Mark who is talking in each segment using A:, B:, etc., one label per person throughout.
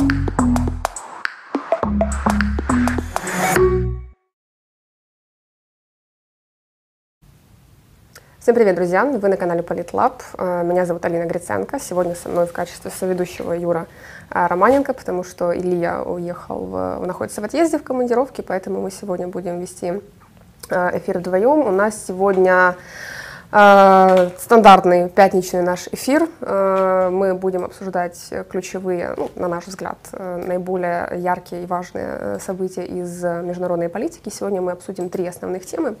A: Всем привет, друзья! Вы на канале Политлаб. Э, меня зовут Алина Гриценко. Сегодня со мной в качестве соведущего Юра э, Романенко, потому что Илья уехал, в, находится в отъезде в командировке, поэтому мы сегодня будем вести э, эфир вдвоем. У нас сегодня стандартный пятничный наш эфир. Мы будем обсуждать ключевые, ну, на наш взгляд, наиболее яркие и важные события из международной политики. Сегодня мы обсудим три основных темы.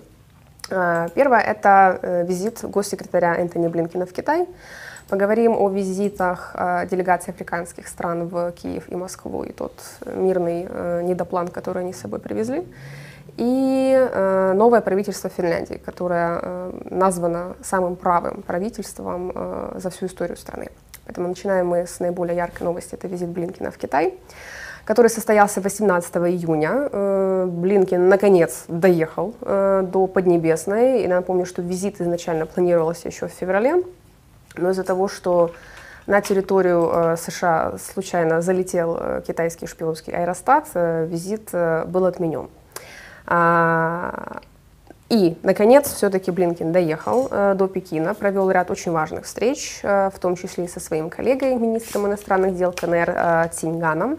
A: Э, первое – это э, визит госсекретаря Энтони Блинкина в Китай. Поговорим о визитах э, делегаций африканских стран в Киев и Москву и тот мирный недоплан, который они с собой привезли. И новое правительство Финляндии, которое названо самым правым правительством за всю историю страны. Поэтому начинаем мы с наиболее яркой новости, это визит Блинкина в Китай который состоялся 18 июня. Э, Блинкин наконец доехал э, до Поднебесной. И напомню, что визит изначально планировался еще в феврале, но из-за того, что на территорию э, США случайно залетел китайский шпионский аэростат, визит был отменен. А, и, наконец, все-таки Блинкин доехал э, до Пекина, провел ряд очень важных встреч, э, в том числе и со своим коллегой, министром иностранных дел КНР э, Цинганом.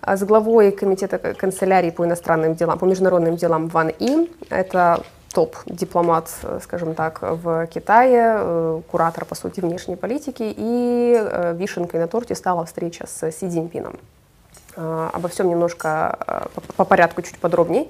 A: А с главой комитета канцелярии по иностранным делам, по международным делам Ван И. Это топ-дипломат, скажем так, в Китае, э, куратор, по сути, внешней политики. И э, вишенкой на торте стала встреча с Си Цзиньпином. Э, обо всем немножко по порядку, чуть подробнее.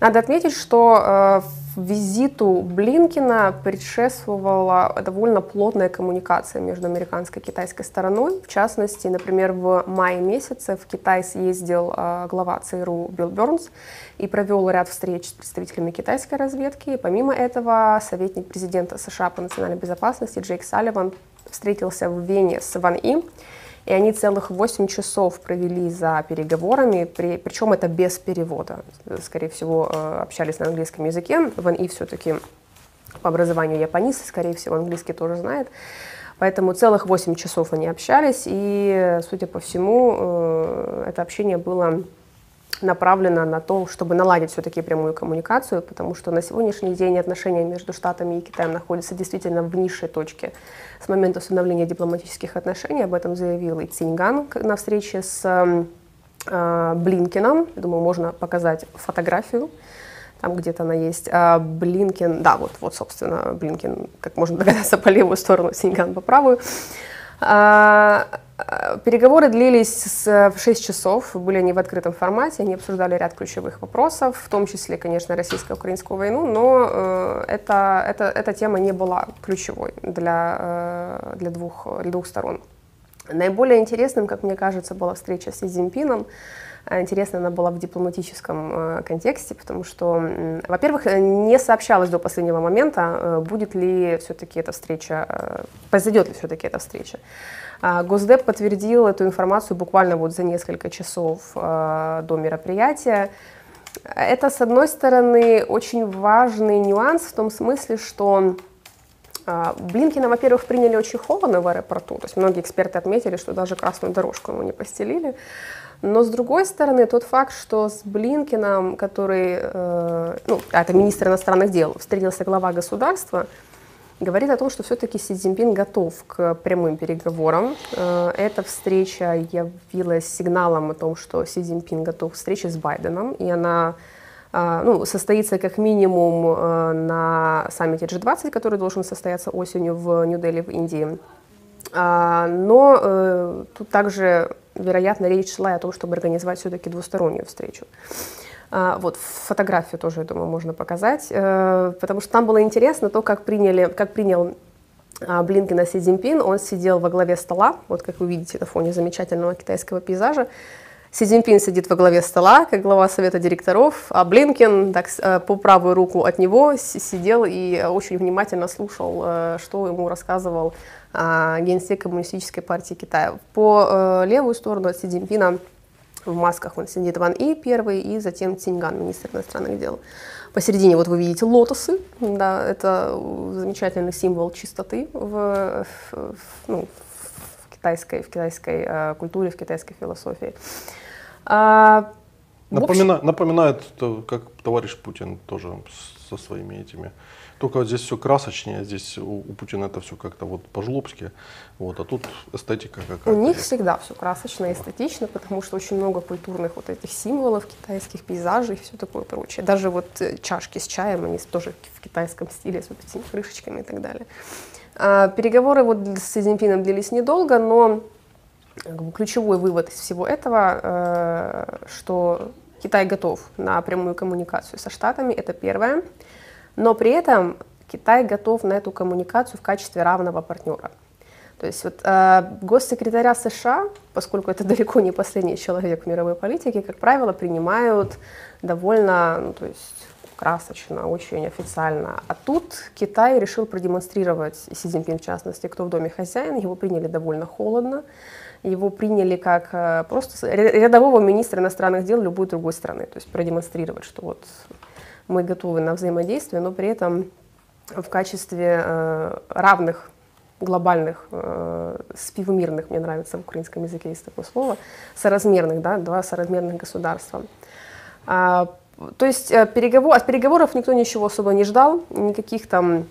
A: Надо отметить, что э, визиту Блинкина предшествовала довольно плотная коммуникация между американской и китайской стороной. В частности, например, в мае месяце в Китай съездил э, глава ЦРУ Билл Бернс и провел ряд встреч с представителями китайской разведки. Помимо этого, советник президента США по национальной безопасности Джейк Салливан встретился в Вене с Ван И и они целых 8 часов провели за переговорами, при, причем это без перевода. Скорее всего, э, общались на английском языке. Ван И все-таки по образованию японист, скорее всего, английский тоже знает. Поэтому целых 8 часов они общались, и, судя по всему, э, это общение было направлена на то, чтобы наладить все-таки прямую коммуникацию, потому что на сегодняшний день отношения между Штатами и Китаем находятся действительно в низшей точке с момента установления дипломатических отношений. Об этом заявил и Циньган на встрече с э, Блинкином. Думаю, можно показать фотографию. Там где-то она есть. А Блинкин, да, вот, вот, собственно, Блинкин, как можно догадаться, по левую сторону, Синьган по правую. А, Переговоры длились с 6 часов, были они в открытом формате, они обсуждали ряд ключевых вопросов, в том числе, конечно, российско-украинскую войну, но э, это, это, эта тема не была ключевой для, э, для, двух, для двух сторон. Наиболее интересным, как мне кажется, была встреча с Си Цзиньпином. Интересно она была в дипломатическом э, контексте, потому что, во-первых, не сообщалось до последнего момента, э, будет ли все-таки эта встреча, э, произойдет ли все-таки эта встреча. А, Госдеп подтвердил эту информацию буквально вот за несколько часов а, до мероприятия. Это, с одной стороны, очень важный нюанс в том смысле, что а, Блинкина, во-первых, приняли очень холодно в аэропорту, то есть многие эксперты отметили, что даже красную дорожку ему не постелили. Но с другой стороны, тот факт, что с Блинкиным, который, э, ну, это министр иностранных дел, встретился глава государства, говорит о том, что все-таки Си Цзиньпин готов к прямым переговорам. Э, эта встреча явилась сигналом о том, что Си Цзиньпин готов к встрече с Байденом, и она э, ну, состоится как минимум э, на саммите G20, который должен состояться осенью в Нью-Дели в Индии. Но тут также, вероятно, речь шла о том, чтобы организовать все-таки двустороннюю встречу. А, вот, фотографию тоже, я думаю, можно показать, э, потому что там было интересно то, как, приняли, как принял а, Блинкина Си Цзиньпин. Он сидел во главе стола, вот как вы видите на фоне замечательного китайского пейзажа. Си Цзиньпин сидит во главе стола, как глава совета директоров, а Блинкин так, э, по правую руку от него сидел и очень внимательно слушал, э, что ему рассказывал а, генсек Коммунистической партии Китая. По левую сторону от Си Цзиньпина в масках он сидит Ван И первый, и затем Циньган, министр иностранных дел. Посередине вот вы видите лотосы, да, это замечательный символ чистоты в, в, ну, в китайской, в китайской э, культуре, в китайской философии. А,
B: Напомина, напоминает, как товарищ Путин тоже со своими этими только вот здесь все красочнее, здесь у, у Путина это все как-то вот по-жлобски, вот, а тут эстетика какая-то.
A: У них есть. всегда все красочно и эстетично, потому что очень много культурных вот этих символов, китайских пейзажей и все такое прочее. Даже вот э, чашки с чаем, они тоже в китайском стиле с вот этими крышечками и так далее. А, переговоры вот с Цзиньпином длились недолго, но ключевой вывод из всего этого, э, что Китай готов на прямую коммуникацию со Штатами, это первое. Но при этом Китай готов на эту коммуникацию в качестве равного партнера. То есть вот, э, госсекретаря США, поскольку это далеко не последний человек в мировой политике, как правило, принимают довольно, ну, то есть красочно, очень официально. А тут Китай решил продемонстрировать, Си Цзиньпин в частности, кто в доме хозяин, его приняли довольно холодно, его приняли как э, просто рядового министра иностранных дел любой другой страны, то есть продемонстрировать, что вот мы готовы на взаимодействие, но при этом в качестве э, равных глобальных, э, спивмирных, мне нравится в украинском языке есть такое слово, соразмерных, да, два соразмерных государства. То есть э, переговор, от переговоров никто ничего особо не ждал, никаких там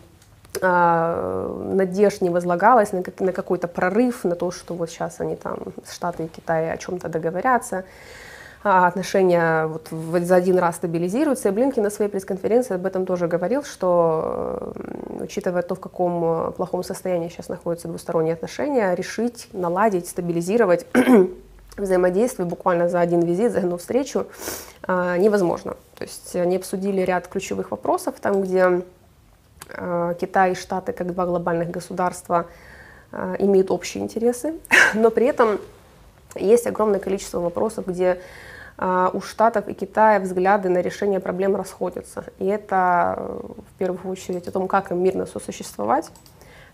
A: а, надежд не возлагалось на, на какой-то прорыв, на то, что вот сейчас они там, Штаты и Китай о чем-то договорятся. А, отношения вот за один раз стабилизируются. И Блинки на своей пресс-конференции об этом тоже говорил, что, учитывая то, в каком э, плохом состоянии сейчас находятся двусторонние отношения, решить, наладить, стабилизировать взаимодействие буквально за один визит, за одну встречу а, невозможно. То есть они обсудили ряд ключевых вопросов, там, где а, Китай и Штаты, как два глобальных государства, имеют общие интересы, но при этом есть огромное количество вопросов, где а, у Штатов и Китая взгляды на решение проблем расходятся. И это э, в первую очередь о том, как им мирно сосуществовать,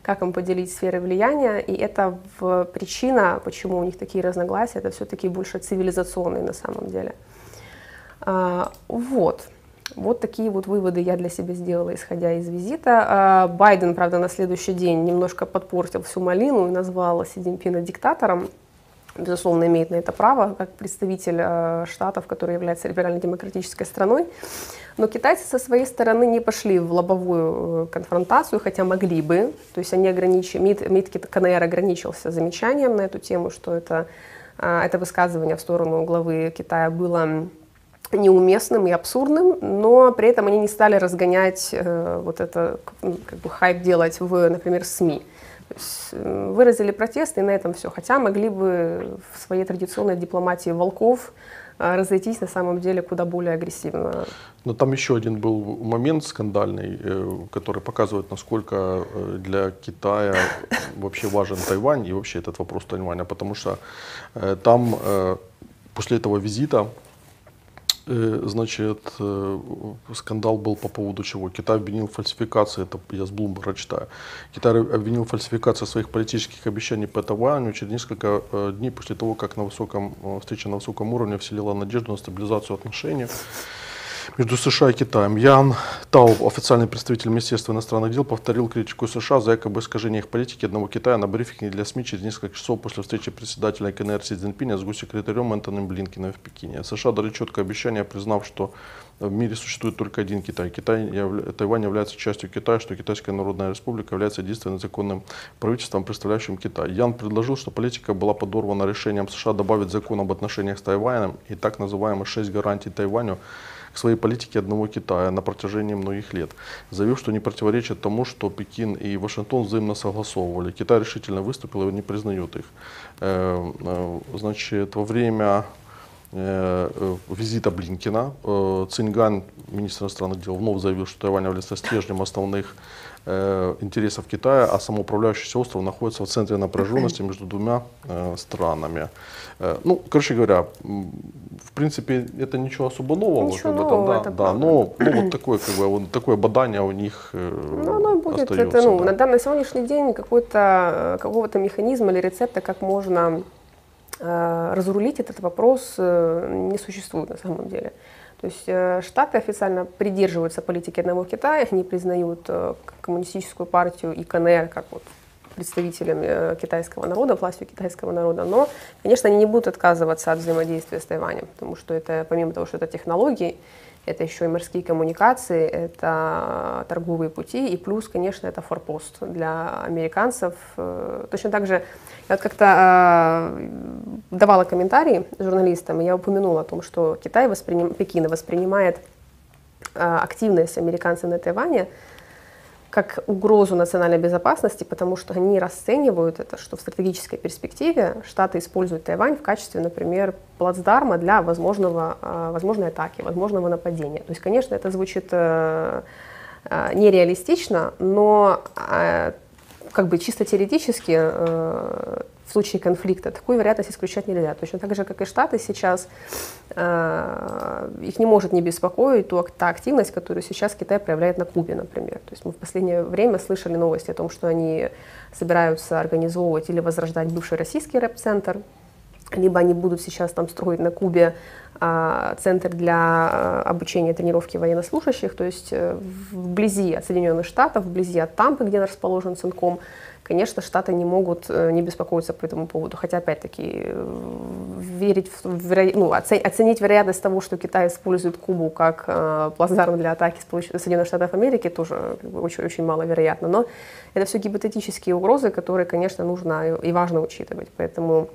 A: как им поделить сферы влияния. И это в причина, почему у них такие разногласия, это все-таки больше цивилизационные на самом деле. А, вот. Вот такие вот выводы я для себя сделала, исходя из визита. А, Байден, правда, на следующий день немножко подпортил всю малину и назвал Си Цзиньпина диктатором безусловно, имеет на это право, как представитель э, штатов, который является либерально-демократической страной. Но китайцы со своей стороны не пошли в лобовую э, конфронтацию, хотя могли бы. То есть они ограничили, МИД, МИД КНР ограничился замечанием на эту тему, что это, э, это высказывание в сторону главы Китая было неуместным и абсурдным, но при этом они не стали разгонять э, вот это, как бы хайп делать в, например, СМИ выразили протест, и на этом все. Хотя могли бы в своей традиционной дипломатии волков а, разойтись на самом деле куда более агрессивно.
B: Но там еще один был момент скандальный, э, который показывает, насколько э, для Китая вообще важен Тайвань и вообще этот вопрос Тайваня, потому что э, там после этого визита Э, значит, э, скандал был по поводу чего? Китай обвинил в фальсификации, это я с Блумберга читаю. Китай обвинил в фальсификации своих политических обещаний по Тайваню через несколько э, дней после того, как на высоком, встреча на высоком уровне вселила надежду на стабилизацию отношений между США и Китаем. Ян Тау, официальный представитель Министерства иностранных дел, повторил критику США за якобы искажение их политики одного Китая на брифинге для СМИ через несколько часов после встречи председателя КНР Си Цзиньпиня с госсекретарем Энтоном Блинкиным в Пекине. США дали четкое обещание, признав, что в мире существует только один Китай. Китай явля... Тайвань является частью Китая, что Китайская Народная Республика является единственным законным правительством, представляющим Китай. Ян предложил, что политика была подорвана решением США добавить закон об отношениях с Тайванем и так называемые шесть гарантий Тайваню к своей политике одного Китая на протяжении многих лет, заявив, что не противоречит тому, что Пекин и Вашингтон взаимно согласовывали. Китай решительно выступил и не признает их. Э, э, значит, во время визита Блинкина Цинган, министр иностранных дел, вновь заявил, что Тайвань является стержнем основных интересов Китая, а самоуправляющийся остров находится в центре напряженности между двумя странами. Ну, короче говоря, в принципе, это ничего особо нового.
A: Ничего как бы, нового,
B: там,
A: да, это
B: да, но ну, вот такое, как бы, вот такое бадание у них э,
A: ну, оно будет, остается. Это, ну, да. на, данный сегодняшний день какой-то, какого-то механизма или рецепта, как можно э, разрулить этот вопрос, э, не существует на самом деле. То есть э, Штаты официально придерживаются политики одного Китая, они признают э, коммунистическую партию и КНР как вот представителями китайского народа, властью китайского народа, но, конечно, они не будут отказываться от взаимодействия с Тайванем, потому что это, помимо того, что это технологии, это еще и морские коммуникации, это торговые пути, и плюс, конечно, это форпост для американцев. Э, точно так же я вот как-то э, давала комментарии журналистам, и я упомянула о том, что Китай, восприним, Пекин воспринимает э, активность американцев на Тайване как угрозу национальной безопасности, потому что они расценивают это, что в стратегической перспективе Штаты используют Тайвань в качестве, например, плацдарма для возможного, а, возможной атаки, возможного нападения. То есть, конечно, это звучит э, э, нереалистично, но э, как бы чисто теоретически в случае конфликта такую вероятность исключать нельзя. Точно так же, как и Штаты сейчас, э, их не может не беспокоить ту, та активность, которую сейчас Китай проявляет на Кубе, например. То есть мы в последнее время слышали новости о том, что они собираются организовывать или возрождать бывший российский рэп-центр, либо они будут сейчас там строить на Кубе а, центр для а, обучения тренировки военнослужащих, то есть э, вблизи от Соединенных Штатов, вблизи от Тампы, где расположен Цинком, конечно, Штаты не могут э, не беспокоиться по этому поводу. Хотя, опять-таки, э, верить в, веро... ну, оценить вероятность того, что Китай использует Кубу как э, плацдарм для атаки Соединенных Штатов Америки, тоже как бы, очень, очень маловероятно. Но это все гипотетические угрозы, которые, конечно, нужно и важно учитывать. Поэтому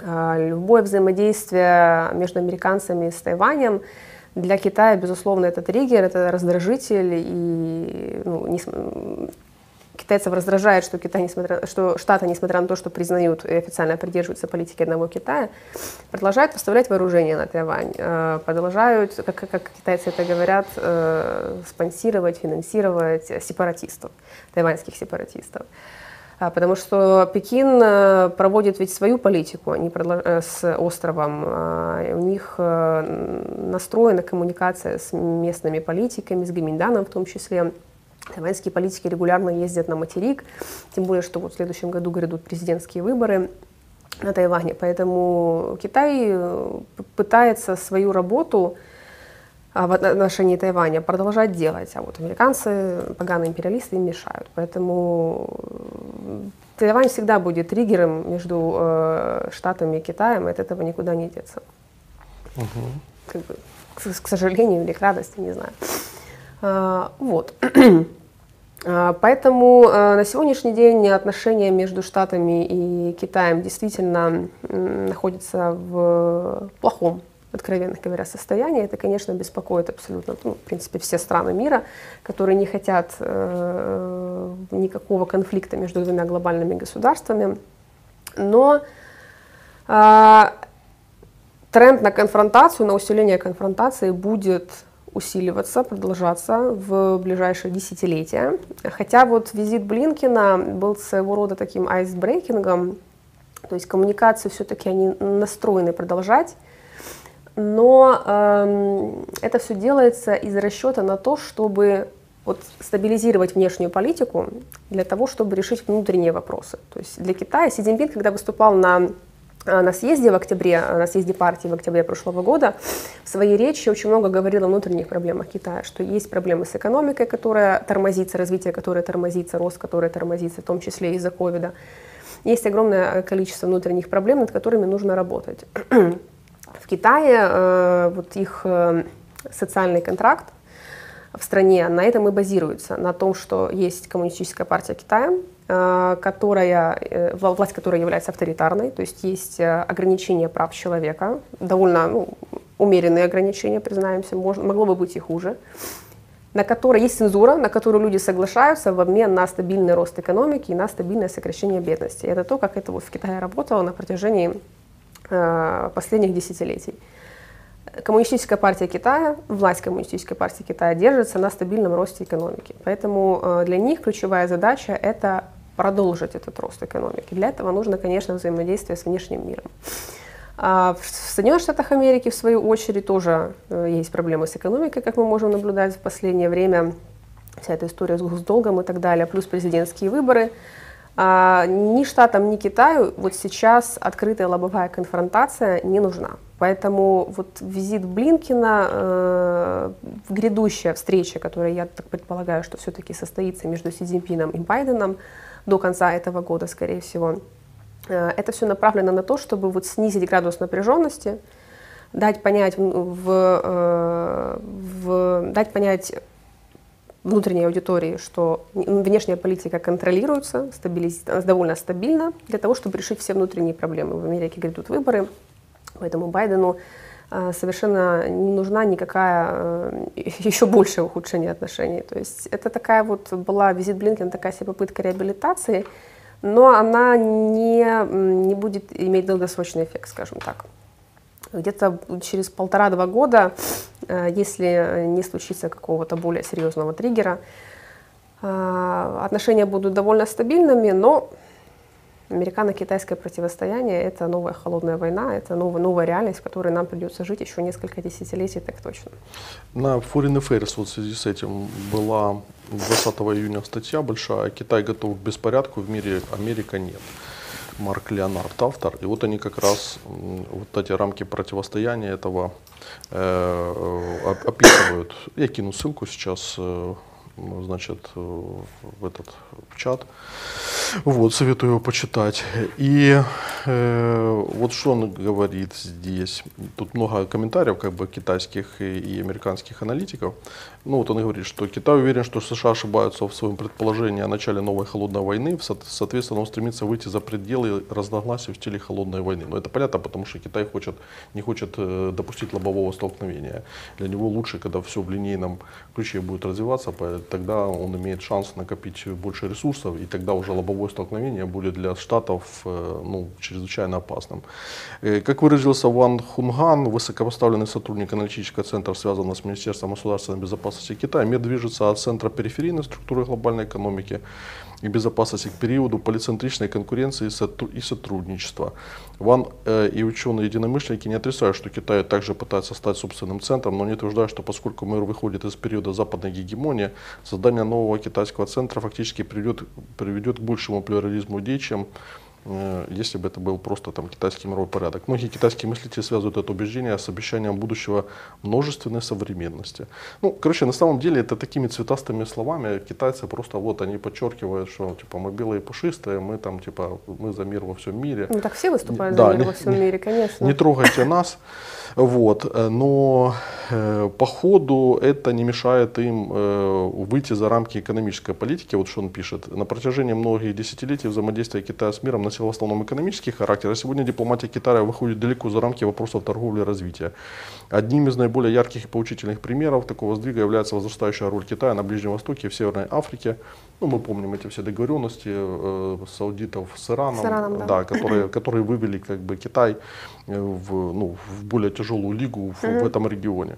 A: э, любое взаимодействие между американцами с Тайванем для Китая, безусловно, это триггер, это раздражитель, и ну, не, Китайцев раздражает, что, Китай, несмотря, что Штаты, несмотря на то, что признают и официально придерживаются политики одного Китая, продолжают поставлять вооружение на Тайвань, э, продолжают, как, как китайцы это говорят, э, спонсировать, финансировать сепаратистов, тайваньских сепаратистов. А, потому что Пекин э, проводит ведь свою политику они с островом. А, у них настроена коммуникация с местными политиками, с Гаминданом в том числе. Тайваньские политики регулярно ездят на материк, тем более, что вот в следующем году грядут президентские выборы на Тайване. Поэтому Китай э, пытается свою работу а, в отношении Тайваня продолжать делать, а вот американцы, поганые империалисты им мешают. Поэтому э, Тайвань всегда будет триггером между э, Штатами и Китаем, и от этого никуда не деться. Угу. Как бы, к, к сожалению или к радости, не знаю. А, вот. А, поэтому а, на сегодняшний день отношения между Штатами и Китаем действительно находятся в плохом, откровенно говоря, состоянии. Это, конечно, беспокоит абсолютно, ну, в принципе, все страны мира, которые не хотят э, никакого конфликта между двумя глобальными государствами. Но э, тренд на конфронтацию, на усиление конфронтации будет усиливаться, продолжаться в ближайшие десятилетия. Хотя вот визит Блинкина был своего рода таким айсбрейкингом, то есть коммуникации все-таки они настроены продолжать, но э, это все делается из расчета на то, чтобы вот, стабилизировать внешнюю политику для того, чтобы решить внутренние вопросы. То есть для Китая Си Цзиньпин, когда выступал на на съезде в октябре, э, на съезде партии в октябре прошлого года, в своей речи очень много говорил о внутренних проблемах Китая, что есть проблемы с экономикой, которая тормозится, развитие которое тормозится, рост которое тормозится, в том числе из-за ковида. Есть огромное количество внутренних проблем, над которыми нужно работать. В Китае э, вот их социальный контракт в стране на этом и базируется, на том, что есть коммунистическая партия Китая, Э, которая, э, власть которая является авторитарной, то есть есть э, ограничения прав человека, довольно ну, умеренные ограничения, признаемся, можно, могло бы быть и хуже, на которой есть цензура, на которую люди соглашаются в обмен на стабильный рост экономики и на стабильное сокращение бедности. Это то, как это вот в Китае работало на протяжении э, последних десятилетий. Коммунистическая партия Китая, власть Коммунистической партии Китая держится на стабильном росте экономики. Поэтому э, для них ключевая задача – это продолжить этот рост экономики. Для этого нужно, конечно, взаимодействие с внешним миром. А в Соединенных Штатах Америки, в свою очередь, тоже э, есть проблемы с экономикой, как мы можем наблюдать в последнее время. Вся эта история с госдолгом и так далее, плюс президентские выборы. А ни Штатам, ни Китаю вот сейчас открытая лобовая конфронтация не нужна. Поэтому вот визит Блинкина, э, грядущая встреча, которая, я так предполагаю, что все-таки состоится между Си Цзиньпином и Байденом, до конца этого года, скорее всего. Э, это все направлено на то, чтобы вот снизить градус напряженности, дать понять, в, э, в, дать понять внутренней аудитории, что внешняя политика контролируется довольно стабильно для того, чтобы решить все внутренние проблемы. В Америке грядут выборы, поэтому Байдену э, совершенно не нужна никакая еще большее ухудшение отношений. То есть это такая вот была визит Блинкен, такая себе попытка реабилитации, но она не, не будет иметь долгосрочный эффект, скажем так. Где-то через полтора-два года, э, если не случится какого-то более серьезного триггера, э, отношения будут довольно стабильными, но Американо-китайское противостояние – это новая холодная война, это новая, новая реальность, в которой нам придется жить еще несколько десятилетий, так точно.
B: На Foreign Affairs вот в связи с этим была 20 июня статья большая «Китай готов к беспорядку, в мире Америка нет». Марк Леонард, автор. И вот они как раз, вот эти рамки противостояния этого э, описывают. Я кину ссылку сейчас э, значит, в этот в чат. Вот, советую его почитать. И э, вот что он говорит здесь. Тут много комментариев как бы китайских и, и американских аналитиков. Ну вот он говорит, что Китай уверен, что США ошибаются в своем предположении о начале новой холодной войны. Соответственно, он стремится выйти за пределы разногласий в стиле холодной войны. Но это понятно, потому что Китай хочет, не хочет э, допустить лобового столкновения. Для него лучше, когда все в линейном ключе будет развиваться, тогда он имеет шанс накопить больше ресурсов, и тогда уже лобовое столкновение будет для Штатов э, ну, чрезвычайно опасным. Э, как выразился Ван Хунган, высокопоставленный сотрудник аналитического центра, связанного с Министерством государственной безопасности Китая, мир движется от центра периферийной структуры глобальной экономики и безопасности к периоду полицентричной конкуренции и сотрудничества. Ван э, и ученые-единомышленники не отрицают, что Китай также пытается стать собственным центром, но не утверждают, что поскольку мир выходит из периода западной гегемонии, создание нового китайского центра фактически приведет, приведет к большему плюрализму идей, чем если бы это был просто там китайский мировой порядок. Многие китайские мыслители связывают это убеждение с обещанием будущего множественной современности. Ну, короче, на самом деле это такими цветастыми словами китайцы просто вот они подчеркивают, что типа мы белые и пушистые, мы там типа мы за мир во всем мире.
A: Ну так все выступают да, за мир не, во всем мире, конечно.
B: Не трогайте нас. Вот. Э, но э, по ходу это не мешает им э, выйти за рамки экономической политики. Вот что он пишет. На протяжении многих десятилетий взаимодействие Китая с миром носило в основном экономический характер, а сегодня дипломатия Китая выходит далеко за рамки вопросов торговли и развития. Одним из наиболее ярких и поучительных примеров такого сдвига является возрастающая роль Китая на Ближнем Востоке и в Северной Африке. Ну, мы помним эти все договоренности э, саудитов с Ираном, с Ираном да. Да, которые, которые вывели как бы, Китай в, ну, в более тяжелую лигу в, в этом регионе.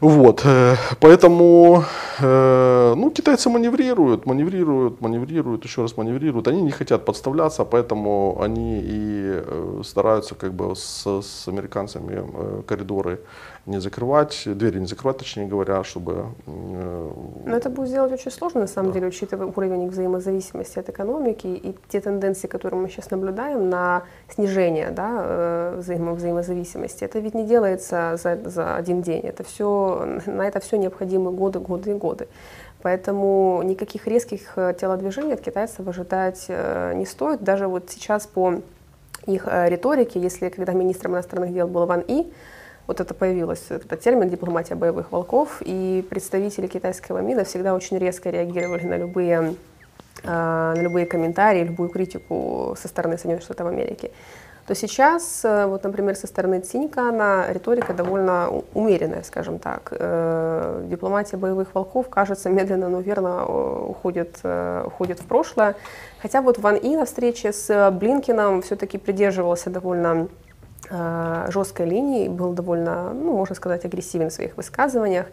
B: Вот, э, поэтому э, ну, китайцы маневрируют, маневрируют, маневрируют, еще раз маневрируют. Они не хотят подставляться, поэтому они и э, стараются как бы с, с американцами коридоры не закрывать, двери не закрывать, точнее говоря, чтобы...
A: Но это будет сделать очень сложно, на самом да. деле, учитывая уровень взаимозависимости от экономики и те тенденции, которые мы сейчас наблюдаем на снижение да, взаимо взаимозависимости. Это ведь не делается за, за один день, это все на это все необходимы годы, годы и годы. Поэтому никаких резких э, телодвижений от китайцев ожидать э, не стоит. Даже вот сейчас по их э, риторике, если когда министром иностранных дел был Ван И, вот это появилось, этот термин «дипломатия боевых волков», и представители китайского МИДа всегда очень резко реагировали на любые, на любые комментарии, любую критику со стороны Соединенных Штатов Америки то сейчас, э, вот, например, со стороны Цинькана риторика довольно умеренная, скажем так. Э, дипломатия боевых волков, кажется, медленно, но верно э, уходит, уходит в прошлое. Хотя вот Ван И на встрече с Блинкином все-таки придерживался довольно жесткой линии, был довольно, ну, можно сказать, агрессивен в своих высказываниях.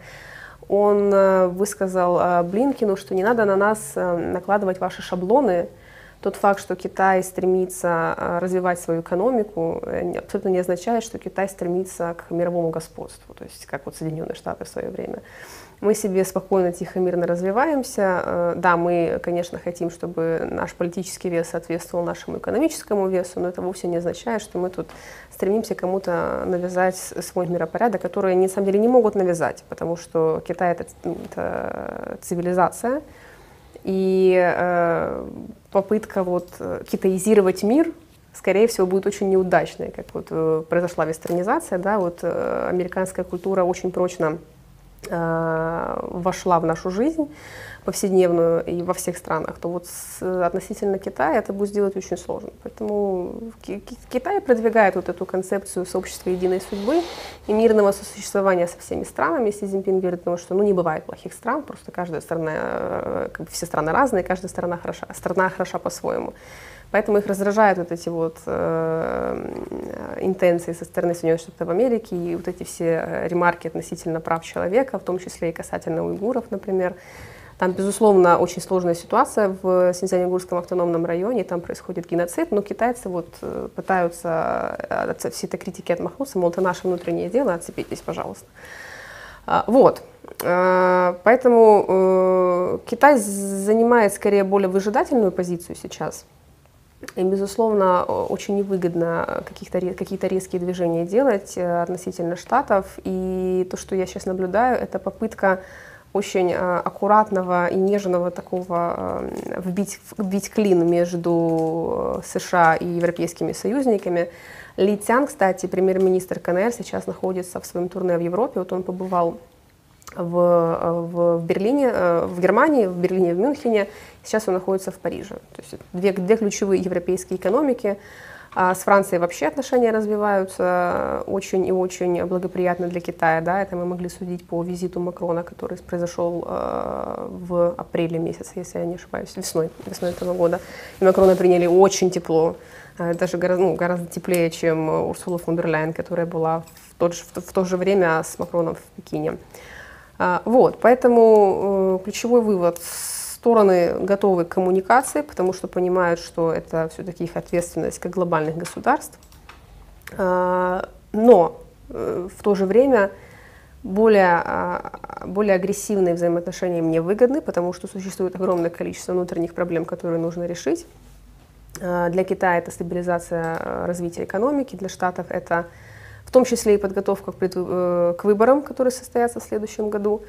A: Он высказал Блинкину, что не надо на нас накладывать ваши шаблоны, тот факт, что Китай стремится развивать свою экономику, э, абсолютно не означает, что Китай стремится к мировому господству, то есть как вот Соединенные Штаты в свое время. Мы себе спокойно, тихо, мирно развиваемся. Э, да, мы, конечно, хотим, чтобы наш политический вес соответствовал нашему экономическому весу, но это вовсе не означает, что мы тут стремимся кому-то навязать свой миропорядок, который, на самом деле, не могут навязать, потому что Китай это, это цивилизация, И э, попытка вот китаизировать мир, скорее всего, будет очень неудачной, как вот э, произошла вестернизация, да, вот э, американская культура очень прочно э, вошла в нашу жизнь повседневную и во всех странах, то вот с, относительно Китая это будет сделать очень сложно. Поэтому Китай продвигает вот эту концепцию сообщества единой судьбы и мирного сосуществования со всеми странами. Си Цзиньпин говорит, потому что ну, не бывает плохих стран, просто каждая страна, э, как бы все страны разные, каждая страна хороша, страна хороша по-своему. Поэтому их раздражают вот эти вот э, интенции со стороны Соединенных Штатов Америки и вот эти все э, ремарки относительно прав человека, в том числе и касательно уйгуров, например. Там, безусловно, очень сложная ситуация в Синьцзянь-Уйгурском автономном районе, там происходит геноцид, но китайцы вот э, пытаются от всей этой критики отмахнуться, мол, это наше внутреннее дело, отцепитесь, пожалуйста. А, вот. Поэтому Китай занимает скорее более выжидательную позицию сейчас – и, безусловно, очень невыгодно какие-то какие резкие движения делать э, относительно Штатов. И то, что я сейчас наблюдаю, это попытка очень э, аккуратного и нежного такого э, вбить, вбить клин между США и европейскими союзниками. Ли Цян, кстати, премьер-министр КНР, сейчас находится в своем турне в Европе. Вот он побывал в, в, Берлине, в Германии, в Берлине, в Мюнхене. Сейчас он находится в Париже. То есть две, две ключевые европейские экономики. А с Францией вообще отношения развиваются очень и очень благоприятно для Китая. Да? Это мы могли судить по визиту Макрона, который произошел э, в апреле месяце, если я не ошибаюсь, весной, весной этого года. И Макрона приняли очень тепло, э, даже гораздо, ну, гораздо теплее, чем Урсула фон дер Ляйен, которая была в, тот же, в, в то же время с Макроном в Пекине. А, вот, поэтому э, ключевой вывод стороны готовы к коммуникации, потому что понимают, что это все-таки их ответственность как глобальных государств. А, но э, в то же время более, а, более агрессивные взаимоотношения мне выгодны, потому что существует огромное количество внутренних проблем, которые нужно решить. Для Китая это стабилизация развития экономики, для Штатов это в том числе и подготовка к, э, к выборам, которые состоятся в следующем году.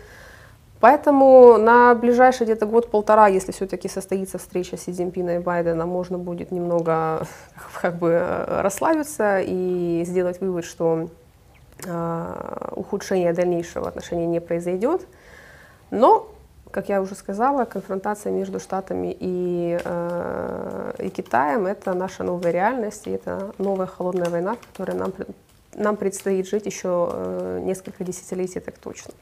A: Поэтому на ближайший где-то год-полтора, если все-таки состоится встреча Си Цзиньпина и Байдена, можно будет немного как бы э, расслабиться и сделать вывод, что э, ухудшение дальнейшего отношения не произойдет. Но, как я уже сказала, конфронтация между Штатами и, э, и Китаем – это наша новая реальность, и это новая холодная война, которая нам нам предстоит жить еще э, несколько десятилетий, так точно.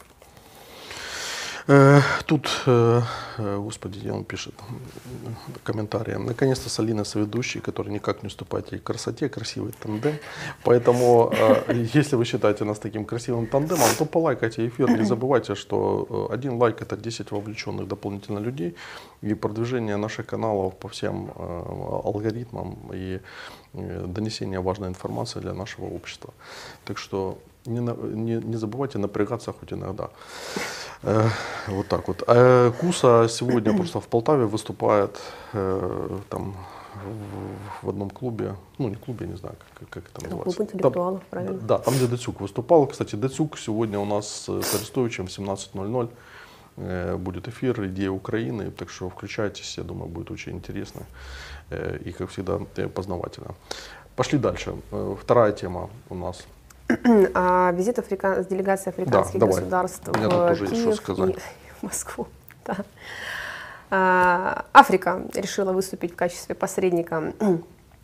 B: Э, тут, э, господи, он пишет комментарии. Наконец-то с Алиной соведущий, который никак не уступает ей красоте, красивый тандем. Поэтому, если вы считаете нас таким красивым тандемом, то полайкайте эфир. Не забывайте, что один лайк это 10 вовлеченных дополнительно людей. И продвижение наших каналов по всем алгоритмам и Э, донесения важной информации для нашего общества. Так что не, не, не забывайте напрягаться хоть иногда. Э, вот так вот. Э, Куса сегодня просто в Полтаве выступает э, там в, в одном клубе, ну не клубе, не знаю, как, как это называется.
A: Клуб интеллектуалов, там, правильно.
B: Да, там, где Дацюк выступал. Кстати, Дацюк сегодня у нас с Арестовичем в 17.00 э, будет эфир «Идея Украины», так что включайтесь, я думаю, будет очень интересно. Э, и, как всегда, э, познавательно. Пошли дальше. Э, вторая тема у нас.
A: А, визит Африка... делегации африканских да, государств
B: в Киев и
A: Москву. Да. А, Африка решила выступить в качестве посредника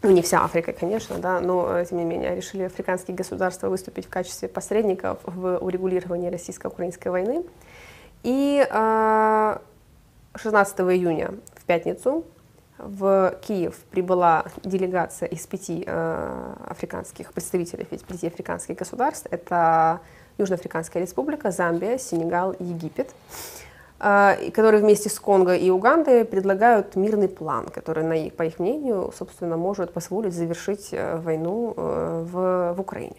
A: ну, не вся Африка, конечно, да, но, тем не менее, решили африканские государства выступить в качестве посредников в урегулировании российско-украинской войны. И 16 июня, в пятницу, в Киев прибыла делегация из пяти э, африканских представителей пяти африканских государств. Это Южноафриканская республика, Замбия, Сенегал Египет, э, которые вместе с Конго и Угандой предлагают мирный план, который, на их, по их мнению, собственно, может позволить завершить э, войну э, в, в Украине.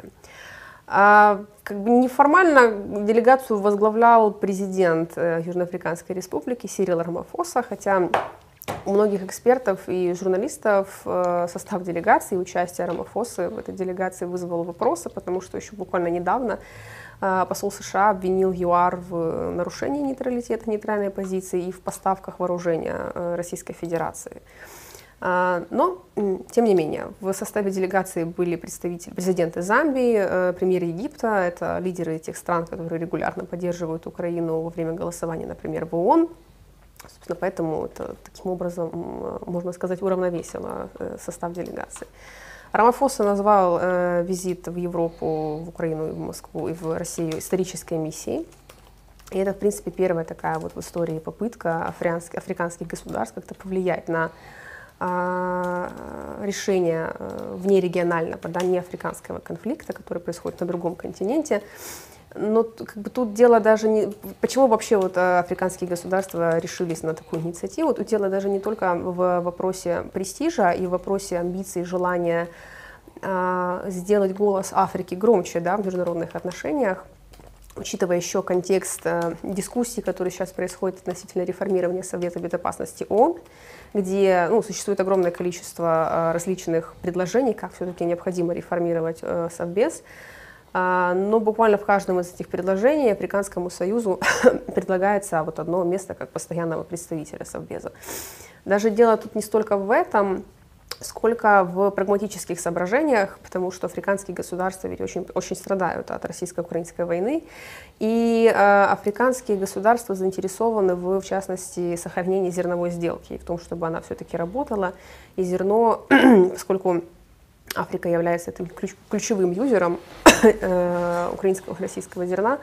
A: А, как бы неформально делегацию возглавлял президент э, Южноафриканской республики Сирил Рамафоса, хотя у многих экспертов и журналистов э, состав делегации, участие Рамафосы в этой делегации вызвало вопросы, потому что еще буквально недавно э, посол США обвинил ЮАР в нарушении нейтралитета, нейтральной позиции и в поставках вооружения э, Российской Федерации. Но, тем не менее, в составе делегации были представители, президенты Замбии, премьер Египта, это лидеры тех стран, которые регулярно поддерживают Украину во время голосования, например, в ООН, Собственно, поэтому это таким образом, можно сказать, уравновесило э, состав делегации. Рамафоса назвал э, визит в Европу, в Украину, в Москву и в Россию исторической миссией. И это, в принципе, первая такая вот в истории попытка африканских, африканских государств как-то повлиять на э, решение э, внерегионального, да, не африканского конфликта, который происходит на другом континенте, но как бы тут дело даже не... Почему вообще вот э, африканские государства решились на такую инициативу? Тут дело даже не только в вопросе престижа и в вопросе амбиций, желания э, сделать голос Африки громче да, в международных отношениях, учитывая еще контекст э, дискуссий, которые сейчас происходят относительно реформирования Совета Безопасности ООН, где ну, существует огромное количество э, различных предложений, как все-таки необходимо реформировать э, Совбез. Но буквально в каждом из этих предложений Африканскому Союзу предлагается вот одно место как постоянного представителя Совбеза. Даже дело тут не столько в этом, сколько в прагматических соображениях, потому что африканские государства ведь очень, очень страдают от российско-украинской войны, и э, африканские государства заинтересованы в, в частности, сохранении зерновой сделки, в том, чтобы она все-таки работала, и зерно, поскольку Африка является этим ключ, ключевым юзером э, украинского российского зерна,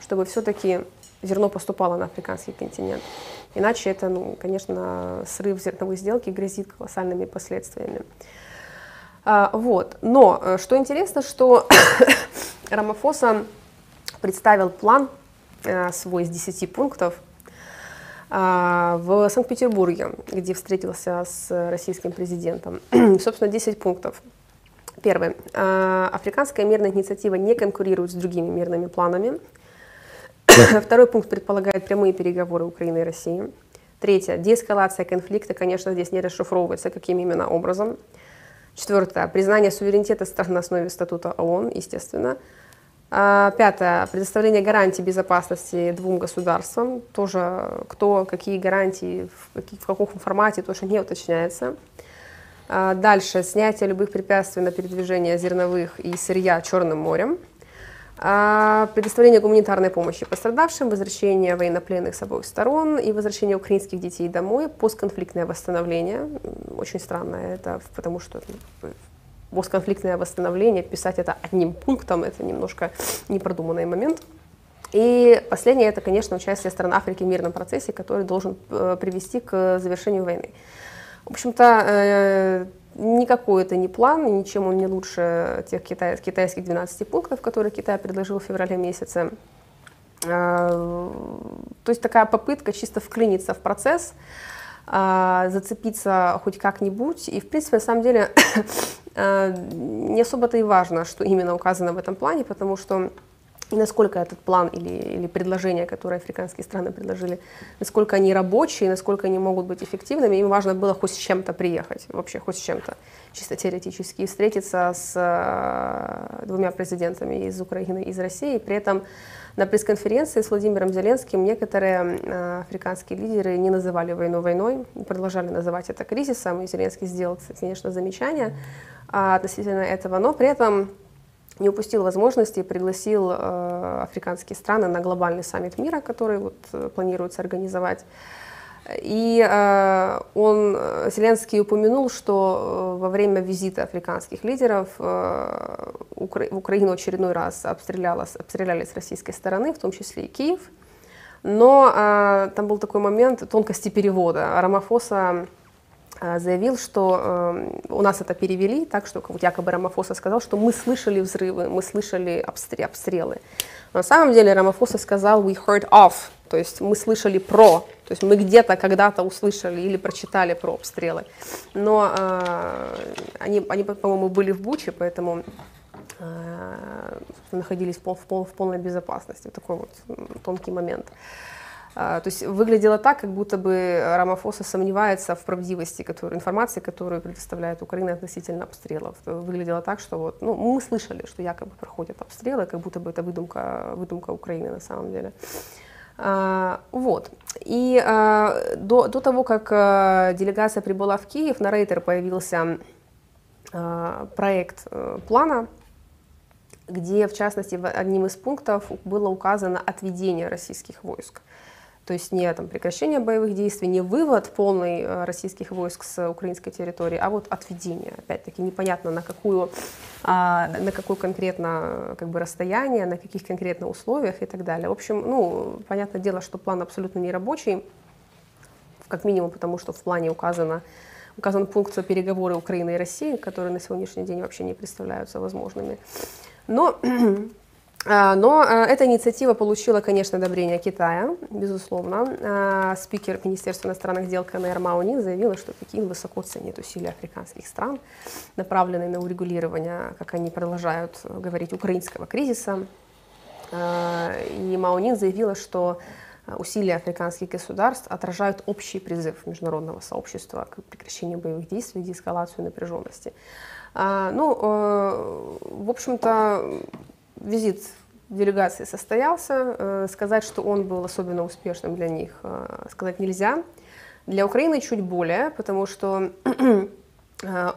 A: чтобы все-таки зерно поступало на африканский континент. Иначе это, ну, конечно, срыв зерновой сделки грозит колоссальными последствиями. А, вот. Но э, что интересно, что Рамафоса представил план э, свой из 10 пунктов а, в Санкт-Петербурге, где встретился с российским президентом. Собственно, 10 пунктов. Первое. А, африканская мирная инициатива не конкурирует с другими мирными планами. Второй пункт предполагает прямые переговоры Украины и России. Третье. Деэскалация конфликта, конечно, здесь не расшифровывается, каким именно образом. Четвертое. Признание суверенитета стран на основе статута ООН, естественно. А, пятое. Предоставление гарантий безопасности двум государствам. Тоже кто, какие гарантии, в, в каком формате, тоже не уточняется. А, дальше снятие любых препятствий на передвижение зерновых и сырья Черным морем. А, предоставление гуманитарной помощи пострадавшим, возвращение военнопленных с обоих сторон и возвращение украинских детей домой, постконфликтное восстановление. Очень странно это, потому что ну, постконфликтное восстановление, писать это одним пунктом, это немножко непродуманный момент. И последнее, это, конечно, участие стран Африки в мирном процессе, который должен э, привести к завершению войны. В общем-то, э, никакой это не план, ничем он не лучше тех китай, китайских 12 пунктов, которые Китай предложил в феврале месяце. Э, то есть такая попытка чисто вклиниться в процесс, э, зацепиться хоть как-нибудь. И, в принципе, на самом деле, не особо-то и важно, что именно указано в этом плане, потому что насколько этот план или, или предложения, которые африканские страны предложили, насколько они рабочие, насколько они могут быть эффективными, им важно было хоть с чем-то приехать, вообще хоть с чем-то, чисто теоретически, встретиться с э, двумя президентами из Украины и из России. При этом на пресс-конференции с Владимиром Зеленским некоторые э, африканские лидеры не называли войну войной, продолжали называть это кризисом, и Зеленский сделал, конечно, замечание э, относительно этого, но при этом не упустил возможности и пригласил э, африканские страны на глобальный саммит мира, который вот, э, планируется организовать. И э, он, Зеленский упомянул, что э, во время визита африканских лидеров э, Укра... Очередной раз обстрелялась, обстреляли с российской стороны, в том числе и Киев. Но э, там был такой момент тонкости перевода. Рамафоса Э, заявил, что э, у нас это перевели так, что вот якобы Рамафоса сказал, что мы слышали взрывы, мы слышали обстрелы. Но на самом деле Рамафоса сказал we heard of, то есть мы слышали про, то есть мы где-то когда-то услышали или прочитали про обстрелы. Но э, они, они по-моему, были в Буче, поэтому э, находились в, пол, в, пол, в полной безопасности. Такой вот тонкий момент. А, то есть выглядело так, как будто бы Рамафоса сомневается в правдивости которой, информации, которую предоставляет Украина относительно обстрелов. Выглядело так, что вот, ну, мы слышали, что якобы проходят обстрелы, как будто бы это выдумка, выдумка Украины на самом деле. А, вот. И а, до, до того, как а, делегация прибыла в Киев, на Рейтер появился а, проект а, плана где, в частности, одним из пунктов было указано отведение российских войск. То есть не там, прекращение боевых действий, не вывод полный э, российских войск с украинской территории, а вот отведение. Опять-таки непонятно на какую, а, на какое конкретно как бы, расстояние, на каких конкретно условиях и так далее. В общем, ну, понятное дело, что план абсолютно не рабочий, как минимум потому, что в плане указано указан пункт переговоры Украины и России, которые на сегодняшний день вообще не представляются возможными. Но, но а, эта инициатива получила, конечно, одобрение Китая, безусловно. А, спикер Министерства иностранных дел КНР Мао заявила, что Пекин высоко ценит усилия африканских стран, направленные на урегулирование, как они продолжают говорить, украинского кризиса. И Мао заявила, что усилия африканских государств отражают общий призыв международного сообщества к прекращению боевых действий и деэскалацию напряженности. А, ну, э, в общем-то, визит делегации состоялся. Э, сказать, что он был особенно успешным для них, э, сказать нельзя. Для Украины чуть более, потому что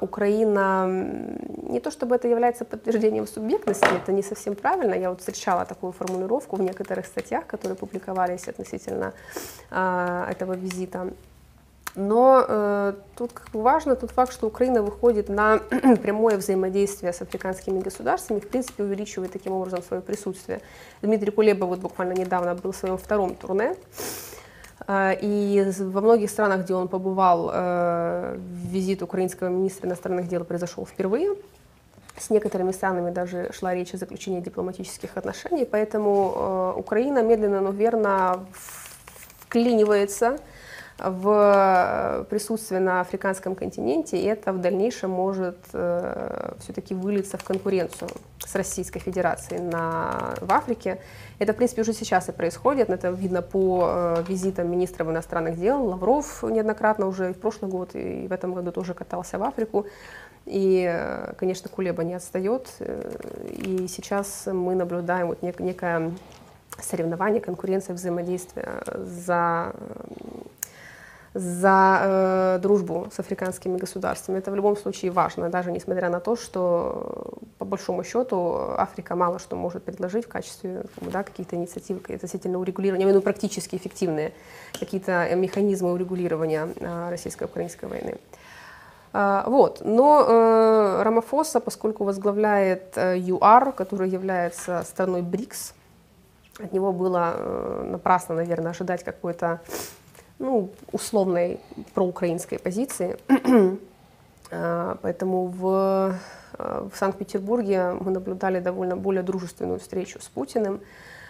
A: Украина, не то чтобы это является подтверждением субъектности, это не совсем правильно. Я вот встречала такую формулировку в некоторых статьях, которые публиковались относительно этого визита. Но э, тут как бы важно тот факт, что Украина выходит на прямое взаимодействие с африканскими государствами, в принципе, увеличивает таким образом свое присутствие. Дмитрий Кулеба вот буквально недавно был в своем втором турне, э, и во многих странах, где он побывал, э, визит украинского министра иностранных дел произошел впервые. С некоторыми странами даже шла речь о заключении дипломатических отношений, поэтому э, Украина медленно, но верно вклинивается в присутствии на африканском континенте, и это в дальнейшем может э, все-таки вылиться в конкуренцию с Российской Федерацией на, в Африке. Это, в принципе, уже сейчас и происходит. Это видно по э, визитам министров иностранных дел. Лавров неоднократно уже и в прошлый год, и в этом году тоже катался в Африку. И, э, конечно, Кулеба не отстает. Э, и сейчас мы наблюдаем вот нек- некое соревнование, конкуренция, взаимодействие за за э, дружбу с африканскими государствами. Это в любом случае важно, даже несмотря на то, что по большому счету Африка мало что может предложить в качестве да, каких-то инициатив относительно урегулирования, виду практически эффективные какие-то механизмы урегулирования э, российско-украинской войны. Uh, вот. Но э, Рамафоса, поскольку возглавляет э, ЮАР, который является страной БРИКС, от него было э, напрасно, наверное, ожидать какой-то ну, условной проукраинской позиции. А, поэтому в, э, в Санкт-Петербурге мы наблюдали довольно более дружественную встречу с Путиным,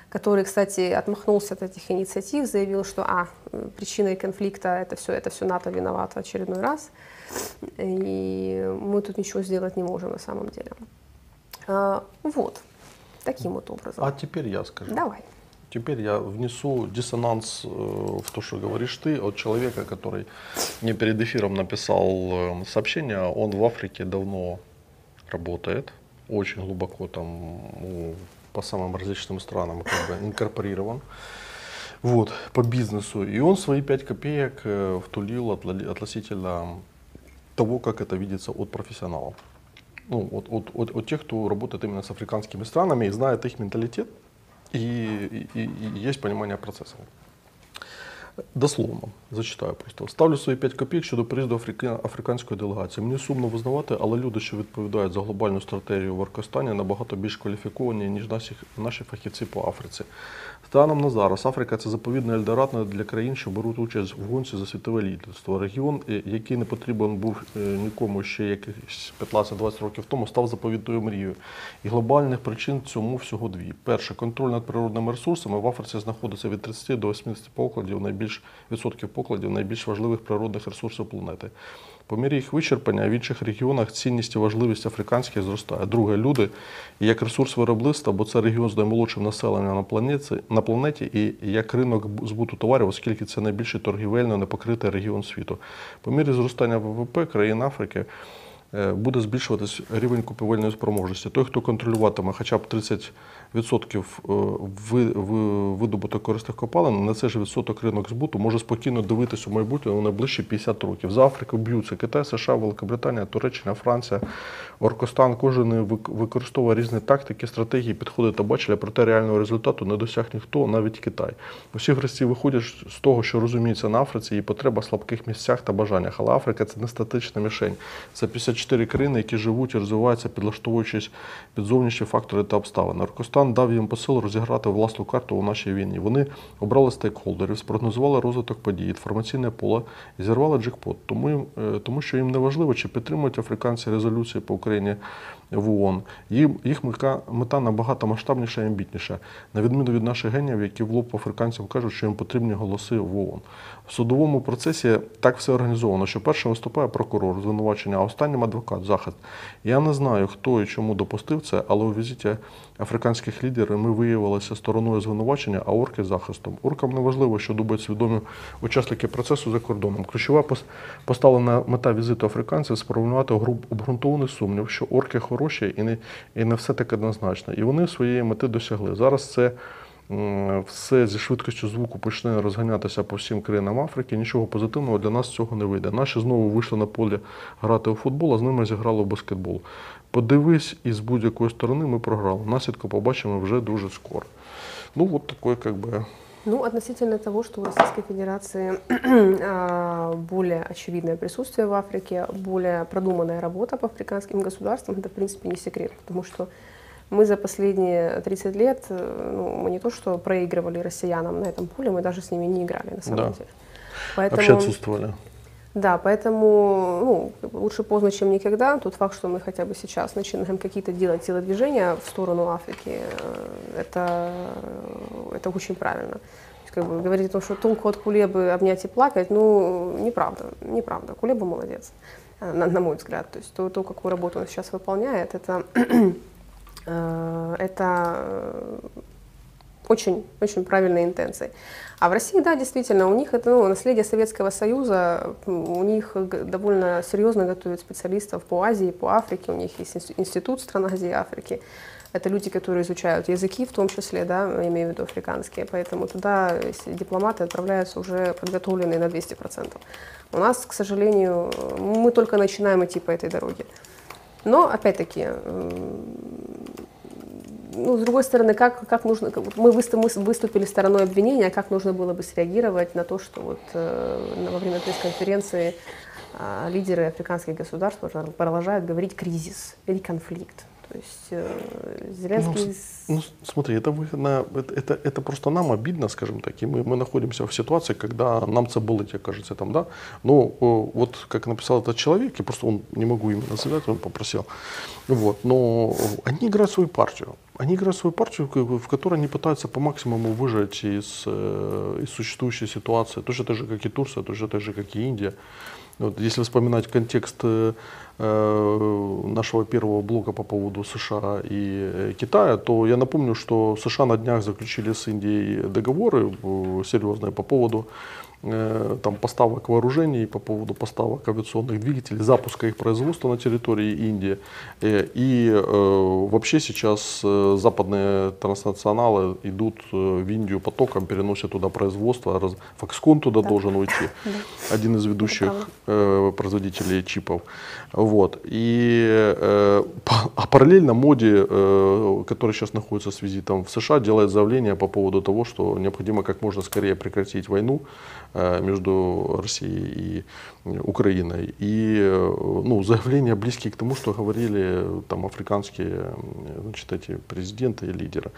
A: который, кстати, отмахнулся от этих инициатив, заявил, что а, причиной конфликта это все, это все НАТО виновато в очередной раз, и мы тут ничего сделать не можем на самом деле. А, вот, таким вот образом.
B: А теперь я скажу.
A: Давай.
B: Теперь я внесу диссонанс э, в то, что говоришь ты, от человека, который мне перед эфиром написал э, сообщение. Он в Африке давно работает, очень глубоко там по самым различным странам как бы инкорпорирован. Вот, по бизнесу. И он свои 5 копеек э, втулил относительно того, как это видится от профессионалов. Ну, от, от, от, от тех, кто работает именно с африканскими странами и знает их менталитет, и, и, и есть понимание процесса. Дословно зачитаю просто. Ставлю свої 5 копійок щодо приїзду африка... африканської делегації. Мені сумно визнавати, але люди, що відповідають за глобальну стратегію в Аркостані, набагато більш кваліфіковані, ніж наші, наші фахівці по Африці. Станом на зараз Африка це заповідне ельдорадо для країн, що беруть участь в гонці за світове лідерство. Регіон, е, який не потрібен був е, нікому ще якихось 15-20 років тому, став заповідною мрією. І глобальних причин цьому всього дві. Перше, контроль над природними ресурсами в Африці знаходиться від 30 до 80 покладів, найбільш відсотків покладів найбільш важливих природних ресурсів планети. По мірі їх вичерпання в інших регіонах цінність і важливість африканських зростає. Друге, люди як ресурс виробництва, бо це регіон з наймолодшим населенням на планеті, на планеті і як ринок збуту товарів, оскільки це найбільший торгівельно непокритий регіон світу. По мірі зростання ВВП країн Африки. Е, буде збільшуватись рівень купівельної спроможності. Той, хто контролюватиме хоча б 30 відсотків е, видобуток корисних копалин, на цей же відсоток ринок збуту може спокійно дивитися у майбутнє у найближчі 50 років. За Африку б'ються Китай, США, Великобританія, Туреччина, Франція, Оркостан. Кожен використовує різні тактики, стратегії, підходи та бачення, проте реального результату не досяг ніхто, навіть Китай. Усі гравці виходять з того, що розуміється на Африці, і потреба в слабких місцях та бажаннях. Але Африка це не статична мішень. Це 54 країни, які живуть і розвиваються, підлаштовуючись під зовнішні фактори та обставини. Оркостан Іран дав їм посил розіграти власну карту у нашій війні. Вони обрали стейкхолдерів, спрогнозували розвиток подій, інформаційне поле і зірвали джекпот. Тому, е, тому що їм не важливо, чи підтримують африканці резолюції по Україні в ООН. Їх мета набагато масштабніша і амбітніша, на відміну від наших генів, які в лоб африканцям кажуть, що їм потрібні голоси в ООН. В судовому процесі так все організовано, що першим виступає прокурор звинувачення, а останнім адвокат захист. Я не знаю, хто і чому допустив це, але у візиті африканських лідерів ми виявилися стороною звинувачення, а орки захистом. Оркам не важливо, що думають свідомі учасники процесу за кордоном. Ключова поставлена мета візиту африканців сформулювати обґрунтований сумнів, що орки хороші і не і не все таке однозначно. І вони своєї мети досягли. Зараз це все зі швидкістю звуку почне розганятися по всім країнам Африки. Нічого позитивного для нас цього не вийде. Наші знову вийшли на полі грати у футбол, а з ними зіграли в баскетбол. Подивись, і з будь-якої сторони ми програли. Наслідку побачимо вже дуже скоро. Ну, от таке, как бы.
A: Ну, относительно того, что у Российской Федерации более очевидное присутствие в Африке, более продуманная работа по африканским государствам, это, в принципе, не секрет, потому что мы за последние 30 лет, э, ну, мы не то что проигрывали россиянам на этом поле, мы даже с ними не играли, на самом да. деле.
B: Поэтому, Вообще отсутствовали.
A: Да, поэтому ну, лучше поздно, чем никогда. Тот факт, что мы хотя бы сейчас начинаем какие-то делать телодвижения в сторону Африки, э, это, это очень правильно. как бы говорить о том, что толку от Кулебы обнять и плакать, ну, неправда, неправда. Кулеба молодец, э, на, на мой взгляд. То есть то, то, какую работу он сейчас выполняет, это Э, это очень, очень правильные интенции. А в России, да, действительно, у них это ну, наследие Советского Союза, у них довольно серьезно готовят специалистов по Азии, по Африке, у них есть институт стран Азии и Африки. Это люди, которые изучают языки в том числе, да, имею в виду африканские, поэтому туда дипломаты отправляются уже подготовленные на 200%. У нас, к сожалению, мы только начинаем идти по этой дороге. Но, опять-таки, ну, с другой стороны, как, как нужно, мы выступили стороной обвинения, как нужно было бы среагировать на то, что вот э, во время пресс-конференции э, лидеры африканских государств продолжают говорить кризис или конфликт. То есть э, Зеленский...
B: Ну, ну, смотри, это, выгодно, это, это, это просто нам обидно, скажем так, и мы, мы находимся в ситуации, когда нам це болить, кажется, там, да. Но вот как написал этот человек, я просто он, не могу именно называть, он попросил, вот, но они играют свою партию. Они играют свою партию, в которой они пытаются по максимуму выжать из, э, из существующей ситуации. Точно так же, как и Турция, точно так же, как и Индия. Вот, если вспоминать контекст э, Э, нашего первого блока по поводу США и э, Китая, то я напомню, что США на днях заключили с Индией договоры серьезные по поводу там, поставок вооружений, по поводу поставок авиационных двигателей, запуска их производства на территории Индии. Э, и э, вообще сейчас западные транснационалы идут в Индию потоком, переносят туда производство. Foxconn туда да. должен уйти, один из ведущих производителей чипов. Вот. И, а параллельно Моди, который сейчас находится с визитом в США, делает заявление по поводу того, что необходимо как можно скорее прекратить войну, Э, между Россией и Украиной. И э, ну, заявления близкие к тому, что говорили там, африканские значит, эти президенты и лидеры.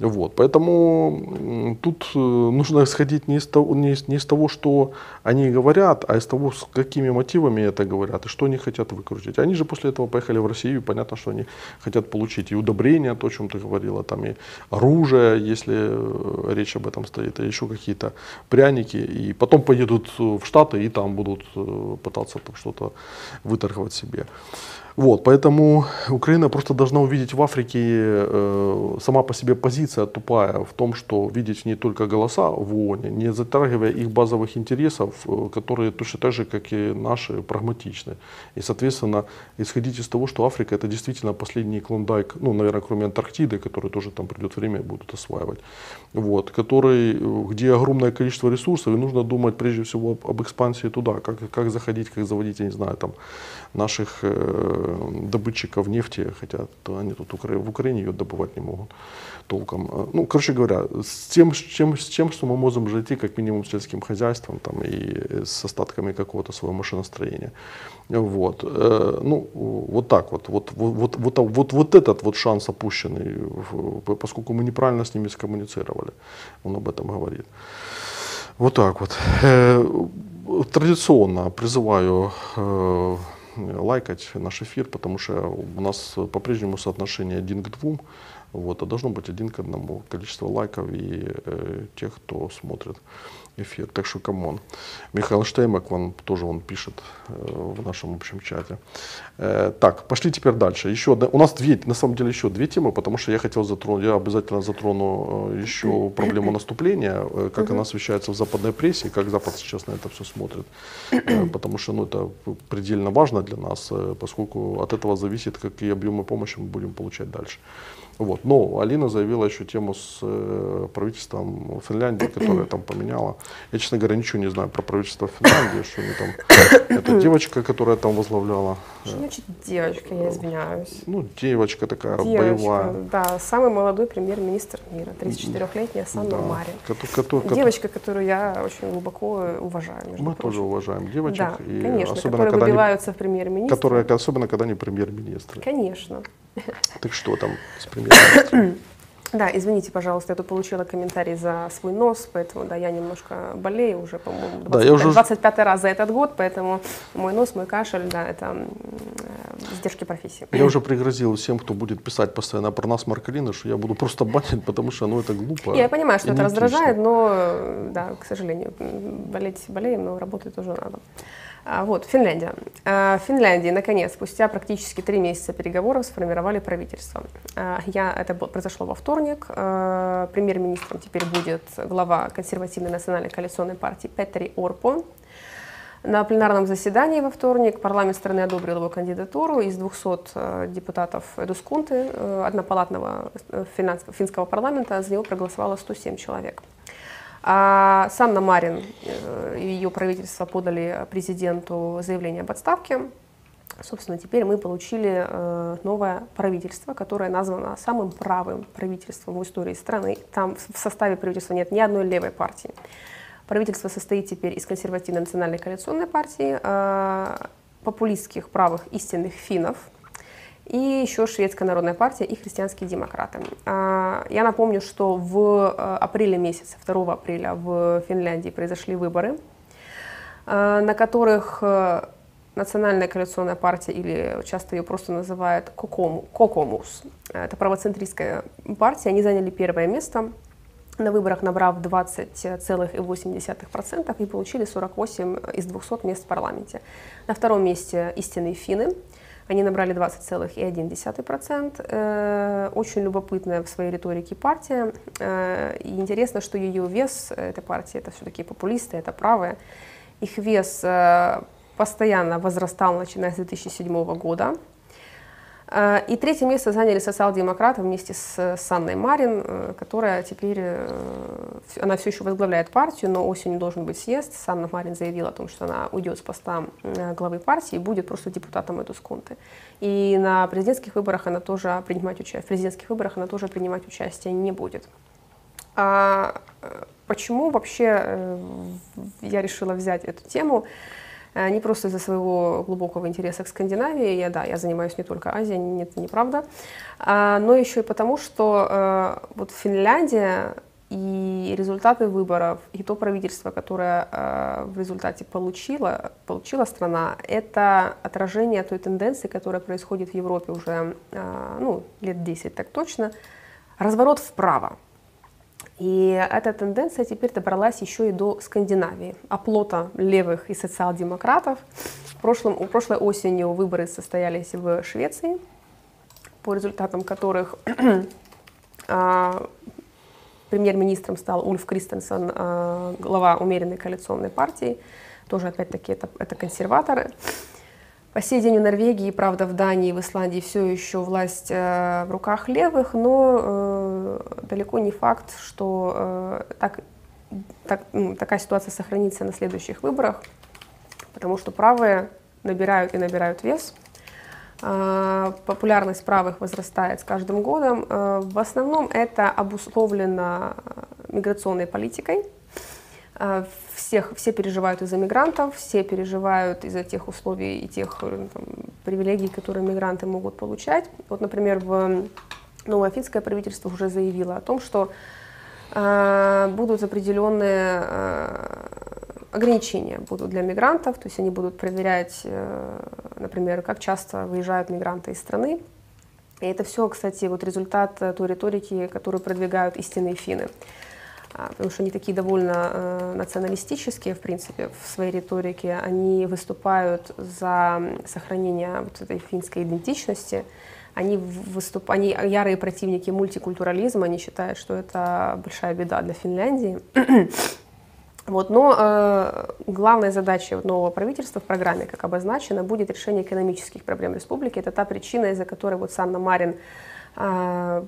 B: Вот. Поэтому тут э, нужно исходить не из, того, не, из, не из того, что они говорят, а из того, с какими мотивами это говорят и что они хотят выкрутить. Они же после этого поехали в Россию, понятно, что они хотят получить и удобрения, то, о чем ты говорила, там и оружие, если речь об этом стоит, и еще какие-то пряники и потом поедут в Штаты и там будут пытаться там что-то выторговать себе. Вот, поэтому Украина просто должна увидеть в Африке э, сама по себе позиция тупая в том, что видеть в ней только голоса в ООН, не затрагивая их базовых интересов, э, которые точно так же, как и наши, прагматичны. И, соответственно, исходить из того, что Африка это действительно последний клондайк, ну, наверное, кроме Антарктиды, который тоже там придет время будут осваивать, вот, который, где огромное количество ресурсов, и нужно думать прежде всего об, об экспансии туда, как, как заходить, как заводить, я не знаю, там, наших э, добытчиков нефти, хотя они тут в Украине ее добывать не могут толком. Э, ну, короче говоря, с тем, с чем, с тем что мы можем жить как минимум с сельским хозяйством там, и с остатками какого-то своего машиностроения. Вот. Э, ну, вот так вот. Вот, вот, вот, вот, вот этот вот шанс опущенный, поскольку мы неправильно с ними скоммуницировали. Он об этом говорит. Вот так вот. Традиционно призываю лайкать наш эфир, потому что у нас по-прежнему соотношение один к двум, вот, а должно быть один к одному количество лайков и э, тех, кто смотрит эфир. Так что, come on. Михаил Штеймак, он тоже он пишет э, в нашем общем чате. Э, так, пошли теперь дальше. Еще одна, у нас две, на самом деле еще две темы, потому что я хотел затронуть, я обязательно затрону э, еще проблему наступления, э, как она освещается в западной прессе, как Запад сейчас на это все смотрит. Э, потому что ну, это предельно важно для нас, э, поскольку от этого зависит, какие объемы помощи мы будем получать дальше. Вот. Но Алина заявила еще тему с э, правительством Финляндии, которое там поменяло. Я, честно говоря, ничего не знаю про правительство Финляндии, что они там. Это девочка, которкоторая там возглавляла.
A: Что значит девочка, я извиняюсь?
B: Ну, девочка такая девочка, боевая.
A: Да, самый молодой премьер-министр мира, 34-летняя Санна да. Марин. Который, девочка, которую я очень глубоко уважаю.
B: Мы прочим. тоже уважаем девочек.
A: Да, и конечно, особенно, которые выбиваются не, в премьер-министры.
B: Которые, особенно, когда не премьер-министры.
A: Конечно.
B: Так что там с премьером?
A: Да, извините, пожалуйста, я тут получила комментарий за свой нос, поэтому, да, я немножко болею уже, по-моему, 25, да, я уже... 25 раз за этот год, поэтому мой нос, мой кашель, да, это э, издержки профессии.
B: Я уже пригрозил всем, кто будет писать постоянно про нас, Маркалина, что я буду просто банить, потому что, ну, это глупо.
A: Я понимаю, что это раздражает, но, да, к сожалению, болеть болеем, но работать тоже надо. А, вот, Финляндия. А, в Финляндии, наконец, спустя практически три месяца переговоров сформировали правительство. А, я, это произошло во вторник. Премьер-министром теперь будет глава консервативной национальной коалиционной партии Петри Орпо. На пленарном заседании во вторник парламент страны одобрил его кандидатуру. Из 200 депутатов Эдускунты, однопалатного э, финского парламента, за него проголосовало 107 человек. А Санна Марин э, и ее правительство подали президенту заявление об отставке. Собственно, теперь мы получили э, новое правительство, которое названо самым правым правительством в истории страны. Там в составе правительства нет ни одной левой партии. Правительство состоит теперь из консервативной национальной коалиционной партии, э, популистских правых истинных финнов, и еще Шведская народная партия и христианские демократы. А, я напомню, что в э, апреле месяце, 2 апреля в Финляндии произошли выборы, э, на которых э, Национальная коалиционная партия, или часто ее просто называют Кокому, Кокомус, это правоцентристская партия, они заняли первое место на выборах, набрав 20,8% и получили 48 из 200 мест в парламенте. На втором месте истинные финны, они набрали 20,1%. Э, очень любопытная в своей риторике партия. Э, и интересно, что ее вес этой партии, это все-таки популисты, это правые. Их вес э, постоянно возрастал, начиная с 2007 года. Э, и третье место заняли социал-демократы вместе с Санной Марин, э, которая теперь, э, она все еще возглавляет партию, но осенью должен быть съезд. Санна Марин заявила о том, что она уйдет с поста главы партии и будет просто депутатом эту скунты. И на президентских выборах она тоже принимать участие, в президентских выборах она тоже принимать участие не будет. А почему вообще я решила взять эту тему? Э, не просто из-за своего глубокого интереса к Скандинавии, я, да, я занимаюсь не только Азией, нет, не правда, а, но еще и потому, что э, вот Финляндия и результаты выборов, и то правительство, которое э, в результате получила, получила страна, это отражение той тенденции, которая происходит в Европе уже ну, лет 10 так точно, разворот вправо. И эта тенденция теперь добралась еще и до Скандинавии, оплота левых и социал-демократов. В прошлом, у прошлой осенью выборы состоялись в Швеции, по результатам которых а, премьер-министром стал Ульф Кристенсен, а, глава умеренной коалиционной партии. Тоже, опять-таки, это, это консерваторы. По сей день в Норвегии, правда, в Дании, в Исландии все еще власть э, в руках левых, но э, далеко не факт, что э, так, так, ну, такая ситуация сохранится на следующих выборах, потому что правые набирают и набирают вес. Популярность правых возрастает с каждым годом. В основном это обусловлено миграционной политикой. Э, всех, все переживают из-за мигрантов, все переживают из-за тех условий и тех э, там, привилегий, которые мигранты могут получать. Вот, например, в новое финское правительство уже заявило о том, что э, будут определенные э, ограничения будут для мигрантов, то есть они будут проверять, э, например, как часто выезжают мигранты из страны. И это все, кстати, вот результат той риторики, которую продвигают истинные финны. Потому что они такие довольно э, националистические, в принципе, в своей риторике. Они выступают за сохранение вот этой финской идентичности. Они, выступ... они ярые противники мультикультурализма, они считают, что это большая беда для Финляндии. Вот, но э, главная задача нового правительства в программе, как обозначено, будет решение экономических проблем республики. Это та причина, из-за которой вот Санна Марин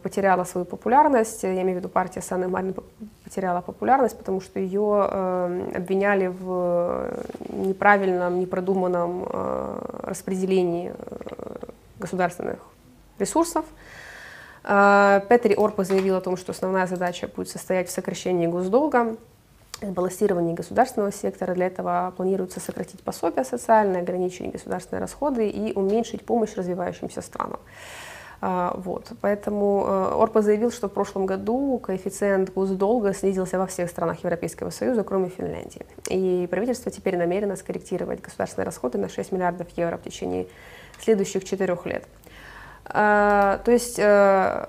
A: потеряла свою популярность. Я имею в виду партия Санны Марин потеряла популярность, потому что ее э, обвиняли в неправильном, непродуманном э, распределении э, государственных ресурсов. Петри Орпа заявил о том, что основная задача будет состоять в сокращении госдолга, балансировании государственного сектора. Для этого планируется сократить пособия социальные, ограничить государственные расходы и уменьшить помощь развивающимся странам. А, вот. Поэтому э, Орпа заявил, что в прошлом году коэффициент госдолга снизился во всех странах Европейского Союза, кроме Финляндии. И правительство теперь намерено скорректировать государственные расходы на 6 миллиардов евро в течение следующих четырех лет. А, то есть э,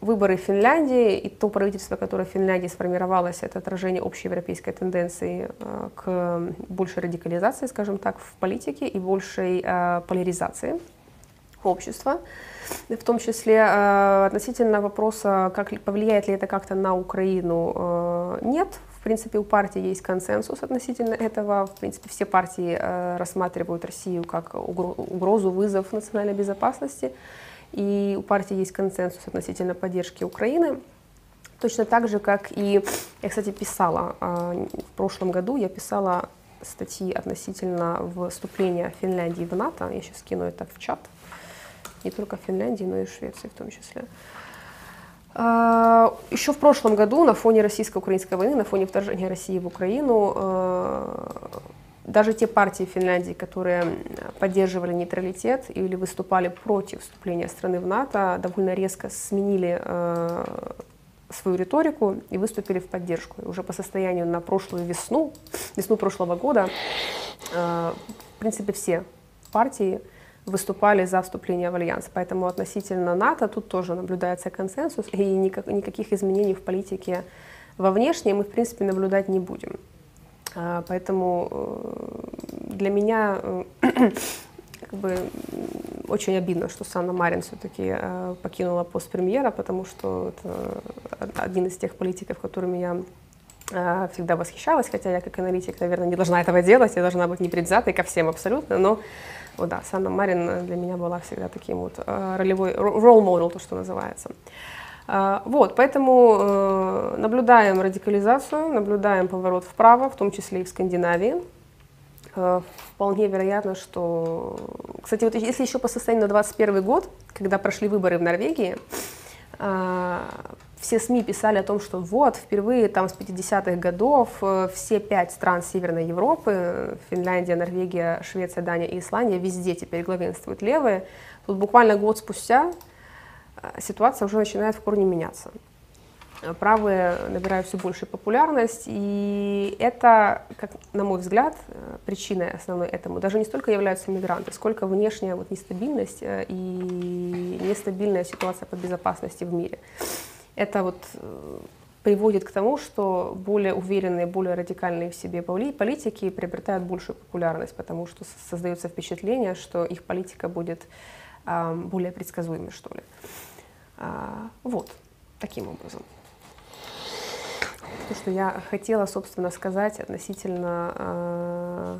A: выборы в Финляндии и то правительство, которое в Финляндии сформировалось, это отражение общей европейской тенденции э, к большей радикализации, скажем так, в политике и большей поляризации общества в том числе э, относительно вопроса, как повлияет ли это как-то на Украину, э, нет. В принципе, у партии есть консенсус относительно этого. В принципе, все партии э, рассматривают Россию как угрозу, вызов национальной безопасности. И у партии есть консенсус относительно поддержки Украины. Точно так же, как и, я, кстати, писала в прошлом году, я писала статьи относительно вступления Финляндии в НАТО. Я сейчас скину это в чат не только в Финляндии, но и в Швеции в том числе. А, Еще в прошлом году на фоне российско-украинской войны, на фоне вторжения России в Украину, а, даже те партии Финляндии, которые поддерживали нейтралитет или выступали против вступления страны в НАТО, довольно резко сменили а, свою риторику и выступили в поддержку. И уже по состоянию на прошлую весну, весну прошлого года, в принципе, все партии выступали за вступление в альянс. Поэтому относительно НАТО тут тоже наблюдается консенсус, и никак, никаких изменений в политике во внешней мы, в принципе, наблюдать не будем. А, поэтому э, для меня э, как бы очень обидно, что Санна Марин все-таки э, покинула пост премьера, потому что это один из тех политиков, которыми я всегда восхищалась, хотя я как аналитик, наверное, не должна этого делать, я должна быть непредвзятой ко всем абсолютно, но вот да, Санна Марин для меня была всегда таким вот э, ролевой, role model, то, что называется. Э, вот, поэтому э, наблюдаем радикализацию, наблюдаем поворот вправо, в том числе и в Скандинавии. Вполне вероятно, что... Кстати, вот если еще по состоянию на 2021 год, когда прошли выборы в Норвегии, все СМИ писали о том, что вот, впервые там с 50-х годов э, все пять стран Северной Европы, Финляндия, Норвегия, Швеция, Дания и Исландия, везде теперь главенствуют левые. Тут буквально год спустя э, ситуация уже начинает в корне меняться. Правые набирают все большую популярность, и это, как, на мой взгляд, э, причиной основной этому даже не столько являются мигранты, сколько внешняя вот нестабильность и нестабильная ситуация по безопасности в мире. Это вот э, приводит к тому, что более уверенные, более радикальные в себе политики приобретают большую популярность, потому что создается впечатление, что их политика будет более предсказуемой, что ли. А, вот, таким образом. То, что я хотела, собственно, сказать относительно э,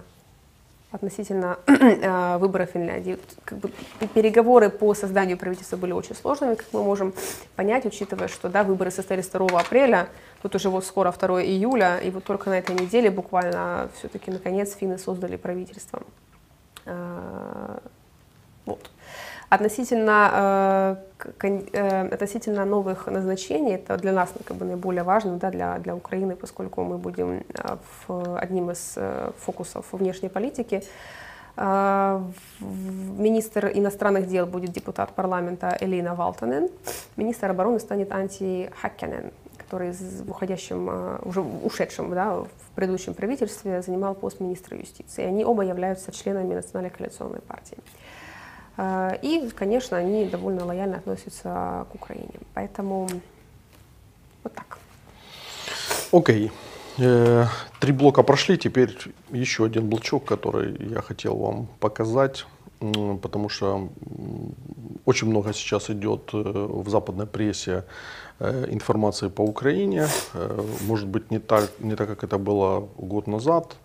A: относительно э, выбора Финляндии. Как бы, переговоры по созданию правительства были очень сложными, как мы можем понять, учитывая, что да, выборы состоялись 2 апреля, тут уже вот скоро 2 июля, и вот только на этой неделе буквально все-таки наконец финны создали правительство. Э, вот. Относительно, э, э, относительно новых назначений, это для нас как бы, наиболее важно, да, для, для Украины, поскольку мы будем э, в, одним из фокусов внешней политики. Министр иностранных дел будет депутат парламента Элина Валтанен. Министр обороны станет Анти Хаккенен, который в уходящем, уже ушедшем да, в предыдущем правительстве занимал пост министра юстиции. Они оба являются членами Национальной коалиционной партии. Э, и, конечно, они довольно лояльно относятся к Украине. Поэтому вот так.
B: Окей. Okay. Э, три блока прошли, теперь еще один блочок, который я хотел вам показать, потому что очень много сейчас идет э, в западной прессе информации по Украине. Может быть, не так, не так, как это было год назад,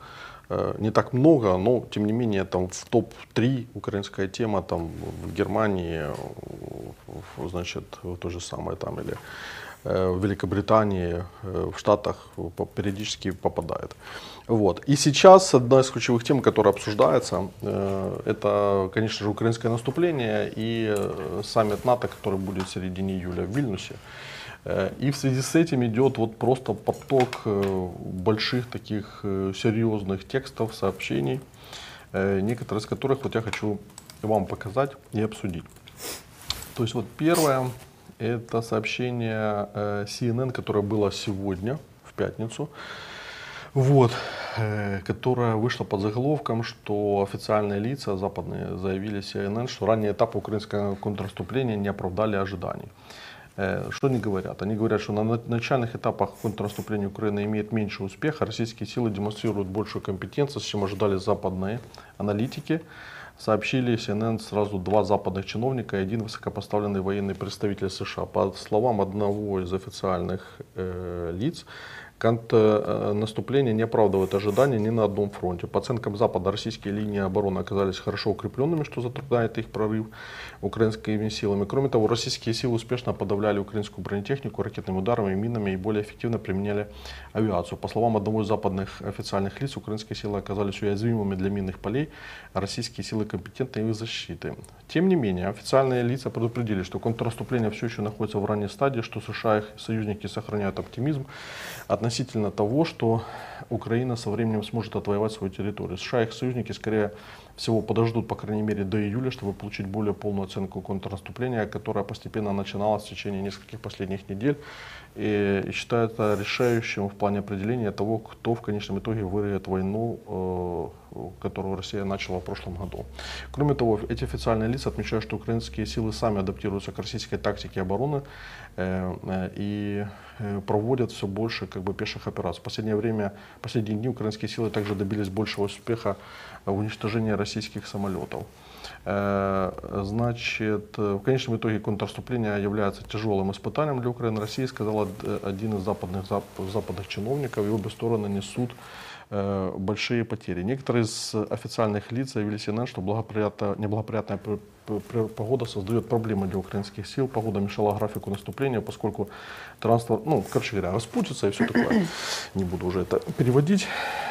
B: не так много, но тем не менее там в топ-3 украинская тема там в Германии, значит, то же самое там или э, в Великобритании, э, в Штатах периодически попадает. Вот. И сейчас одна из ключевых тем, которая обсуждается, это, конечно же, украинское наступление и саммит НАТО, который будет в середине июля в Вильнюсе. Э, и в связи с этим идет вот просто поток э, больших таких э, серьезных текстов, сообщений, некоторые из которых вот я хочу вам показать и обсудить. То есть вот первое, это сообщение CNN, которое было сегодня, в пятницу, вот, которое вышло под заголовком, что официальные лица западные заявили CNN, что ранние этапы украинского контрнаступления не оправдали ожиданий. Э, что они говорят? Они говорят, что на начальных этапах контрнаступления Украины имеет меньше успеха, российские силы демонстрируют большую компетентность, чем ожидали западные аналитики. Сообщили CNN сразу два западных чиновника и один высокопоставленный военный представитель США. По словам одного из официальных э, лиц, Контрнаступление не оправдывает ожиданий ни на одном фронте. По оценкам Запада, российские линии обороны оказались хорошо укрепленными, что затрудняет их прорыв украинскими силами. Кроме того, российские силы успешно подавляли украинскую бронетехнику ракетными ударами, минами и более эффективно применяли авиацию. По словам одного из западных официальных лиц, украинские силы оказались уязвимыми для минных полей, а российские силы компетентны их защиты. Тем не менее, официальные лица предупредили, что контрнаступление все еще находится в ранней стадии, что США и их союзники сохраняют оптимизм относительно того, что Украина со временем сможет отвоевать свою территорию. США и их союзники, скорее всего, подождут, по крайней мере, до июля, чтобы получить более полную оценку контрнаступления, которое постепенно начиналось в течение нескольких последних недель и считают это решающим в плане определения того, кто в конечном итоге выиграет войну, э, которую Россия начала в прошлом году. Кроме того, эти официальные лица отмечают, что украинские силы сами адаптируются к российской тактике обороны и проводят все больше как бы, пеших операций. В последнее время, в последние дни украинские силы также добились большего успеха в уничтожении российских самолетов. Э, значит, в конечном итоге контрнаступление является тяжелым испытанием для Украины. Россия сказал один из западных, западных чиновников, и обе стороны несут э, большие потери. Некоторые из официальных лиц заявили CNN, что благоприятная, неблагоприятная погода создает проблемы для украинских сил. Погода мешала графику наступления, поскольку транспорт, ну, короче говоря, распутится и все такое. Не буду уже это переводить.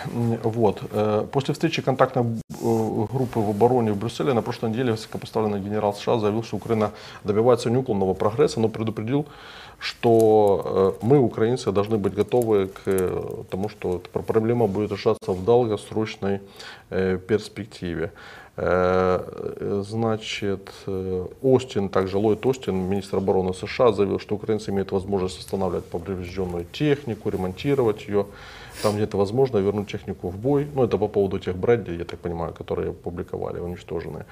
B: Вот. Э, после встречи контактной э, группы в обороне в Брюсселе на прошлой неделе высокопоставленный генерал США заявил, что Украина добивается неуклонного прогресса, но предупредил, что э, мы, украинцы, должны быть готовы к тому, что эта проблема будет решаться в долгосрочной перспективе. Значит, Остин, также Ллойд Остин, министр обороны США, заявил, что украинцы имеют возможность останавливать поврежденную технику, ремонтировать ее там где это возможно, вернуть технику в бой. Ну, это по поводу тех Брэдди, я так понимаю, которые публиковали, уничтоженные,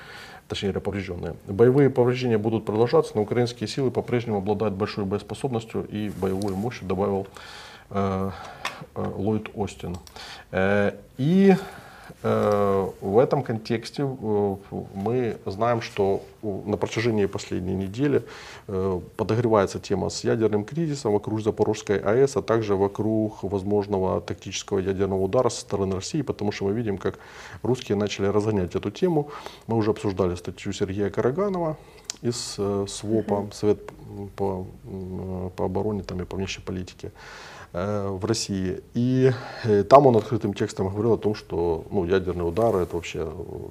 B: точнее поврежденные. Боевые повреждения будут продолжаться, но украинские силы по-прежнему обладают большой боеспособностью и боевой мощью, добавил э, э, Ллойд Остин. Э, и Э, в этом контексте э, мы знаем, что на протяжении последней недели э, подогревается тема с ядерным кризисом вокруг Запорожской АЭС, а также вокруг возможного тактического ядерного удара со стороны России, потому что мы видим, как русские начали разгонять эту тему. Мы уже обсуждали статью Сергея Караганова из СВОПа, Совет по, по обороне там, и по внешней политике. Э, в России. И э, там он открытым текстом говорил о том, что ну, ядерный удар это вообще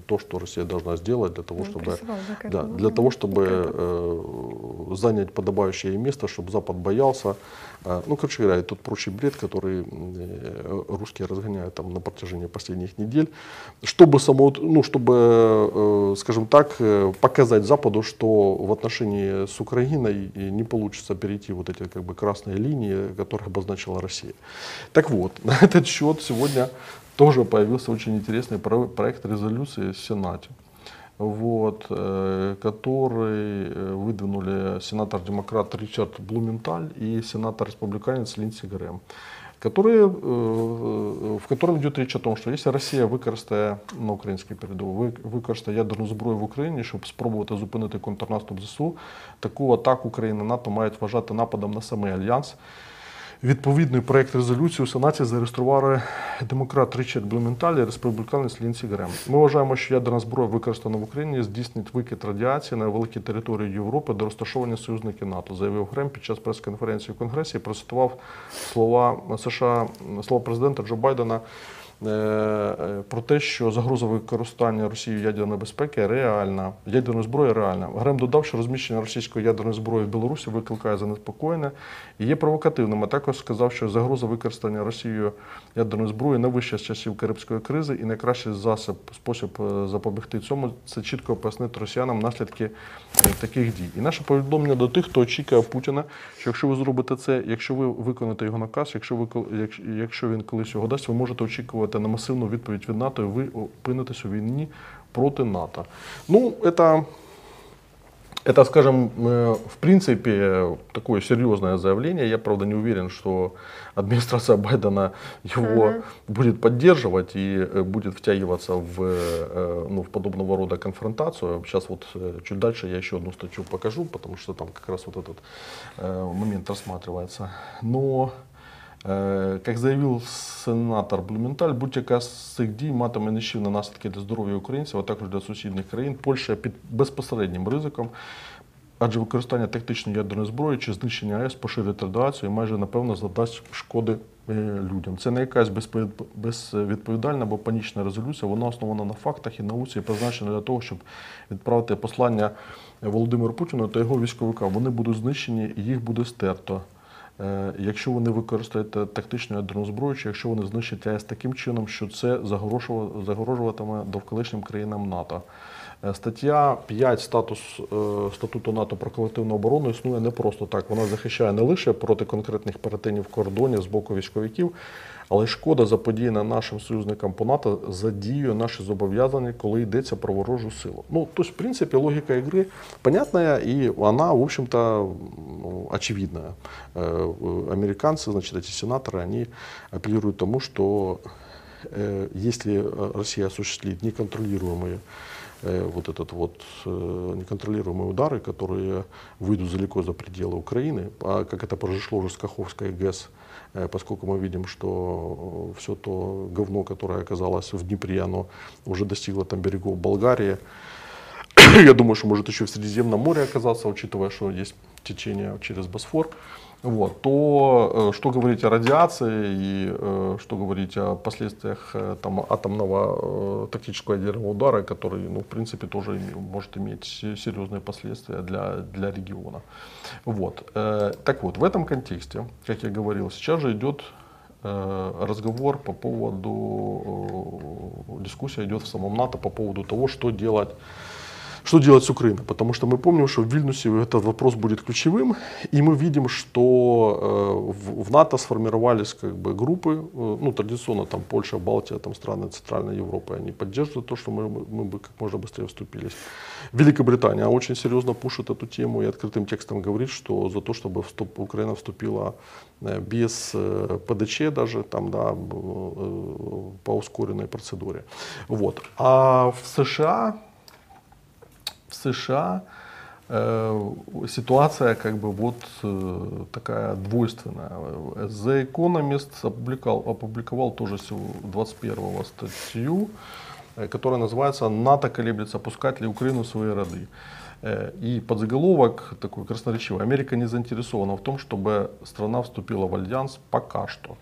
B: то, что Россия должна сделать для того, ну, чтобы, да, для того, чтобы э, занять подобающее место, чтобы Запад боялся. Э, ну, короче говоря, тот прочий бред, который э, русские разгоняют там на протяжении последних недель, чтобы само, ну, чтобы, э, скажем так, показать Западу, что в отношении с Украиной не получится перейти вот эти как бы красные линии, которые обозначила России. Так вот, на этот счет сегодня тоже появился очень интересный проект резолюции в Сенате, вот, э, который э, выдвинули сенатор-демократ Ричард Блументаль и сенатор-республиканец Линдси Грэм которые, э, в котором идет речь о том, що якщо Росія використає на українській передовій, використає ядерну зброю в Україні, щоб спробувати зупинити контрнаступ ЗСУ, таку атаку країни НАТО мають вважати нападом на самий альянс. Відповідний проект резолюції у Сенаті зареєстрували демократ Річард Блюменталь і республіканець Лінсі Грем. Ми вважаємо, що ядерна зброя, використана в Україні, здійснить викид радіації на великій території Європи до розташування союзників НАТО, заявив Грем під час прес-конференції в Конгресі. і Процитував слова США, слова президента Джо Байдена. Е, е, про те, що загроза використання Росією ядерної безпеки реальна, ядерної зброї реальна. Грем додав, що розміщення російської ядерної зброї в Білорусі викликає занепокоєння і є провокативним. А також сказав, що загроза використання Росією ядерної зброї найвища з часів Карибської кризи і найкращий засіб спосіб е, запобігти цьому це чітко пояснити росіянам наслідки таких дій. І наше повідомлення до тих, хто очікує Путіна, що якщо ви зробите це, якщо ви виконаєте його наказ, якщо ви якщо він колись його дасть, ви можете очікувати очікувати на масивну відповідь від НАТО, і ви опинитесь у війні проти НАТО. Ну, это это, скажем, э, в принципе, такое серьезное заявление. Я, правда, не уверен, что администрация Байдена его uh-huh. будет поддерживать и э, будет втягиваться в, э, ну, в подобного рода конфронтацию. Сейчас вот чуть дальше я еще одну статью покажу, потому что там как раз вот этот момент рассматривается. Но Е, як заявив сенатор Блюменталь, будь-яка з цих дій матиме нищівні наслідки для здоров'я українців, а також для сусідніх країн. Польща під безпосереднім ризиком, адже використання тактичної ядерної зброї чи знищення АЕС поширить радіацію і майже напевно задасть шкоди е, людям. Це не якась безвідповідальна або панічна резолюція. Вона основана на фактах і науці призначена для того, щоб відправити послання Володимиру Путіну та його військовикам. Вони будуть знищені і їх буде стерто. Е, якщо вони використають тактичну ядерну зброю, чи якщо вони знищать АЕС таким чином, що це загрожуватиме довколишнім країнам НАТО. Е, стаття 5 статус е, статуту НАТО про колективну оборону існує не просто так. Вона захищає не лише проти конкретних перетинів кордонів з боку військовиків, але шкода заподіяна нашим союзникам по НАТО задіює наші зобов'язання, коли йдеться про ворожу силу. Ну, то есть, в принципе, логика игры понятная, и она, в общем-то, ну, очевидная. Э, американцы, значит, эти сенаторы, они апеллируют тому, что э, если Россия осуществит неконтролируемые э, вот этот вот неконтролируемые удары, которые выйдут далеко за пределы Украины, а как это произошло уже с Каховской ГЭС, Э, поскольку мы видим, что э, все то говно, которое оказалось в Днепре, оно уже достигло там берегов Болгарии. Я думаю, что может еще в Средиземном море оказаться, учитывая, что есть течение через Босфор вот, то э, что говорить о радиации и э, что говорить о последствиях э, там, атомного тактического ядерного удара, который, ну, в принципе, тоже может иметь серьезные последствия для, для региона. Вот. Так вот, в этом контексте, как я говорил, сейчас же идет разговор по поводу, дискуссия идет в самом НАТО по поводу того, что делать что делать с Украиной? Потому что мы помним, что в Вильнюсе этот вопрос будет ключевым, и мы видим, что э, в НАТО сформировались как бы группы, э, ну традиционно там Польша, Балтия, там страны Центральной Европы, они поддерживают то, что мы, мы бы как можно быстрее вступились. Великобритания очень серьезно пушит эту тему и открытым текстом говорит, что за то, чтобы вступ, Украина вступила э, без ПДЧ даже там, да, по ускоренной процедуре. Вот. А в США в США э, ситуация как бы вот э, такая двойственная. The Economist опубликовал, опубликовал тоже 21 статью, э, которая называется «НАТО колеблется, пускать ли Украину в свои роды». И подзаголовок такой красноречивый. Америка не заинтересована в том, чтобы страна вступила в альянс пока что.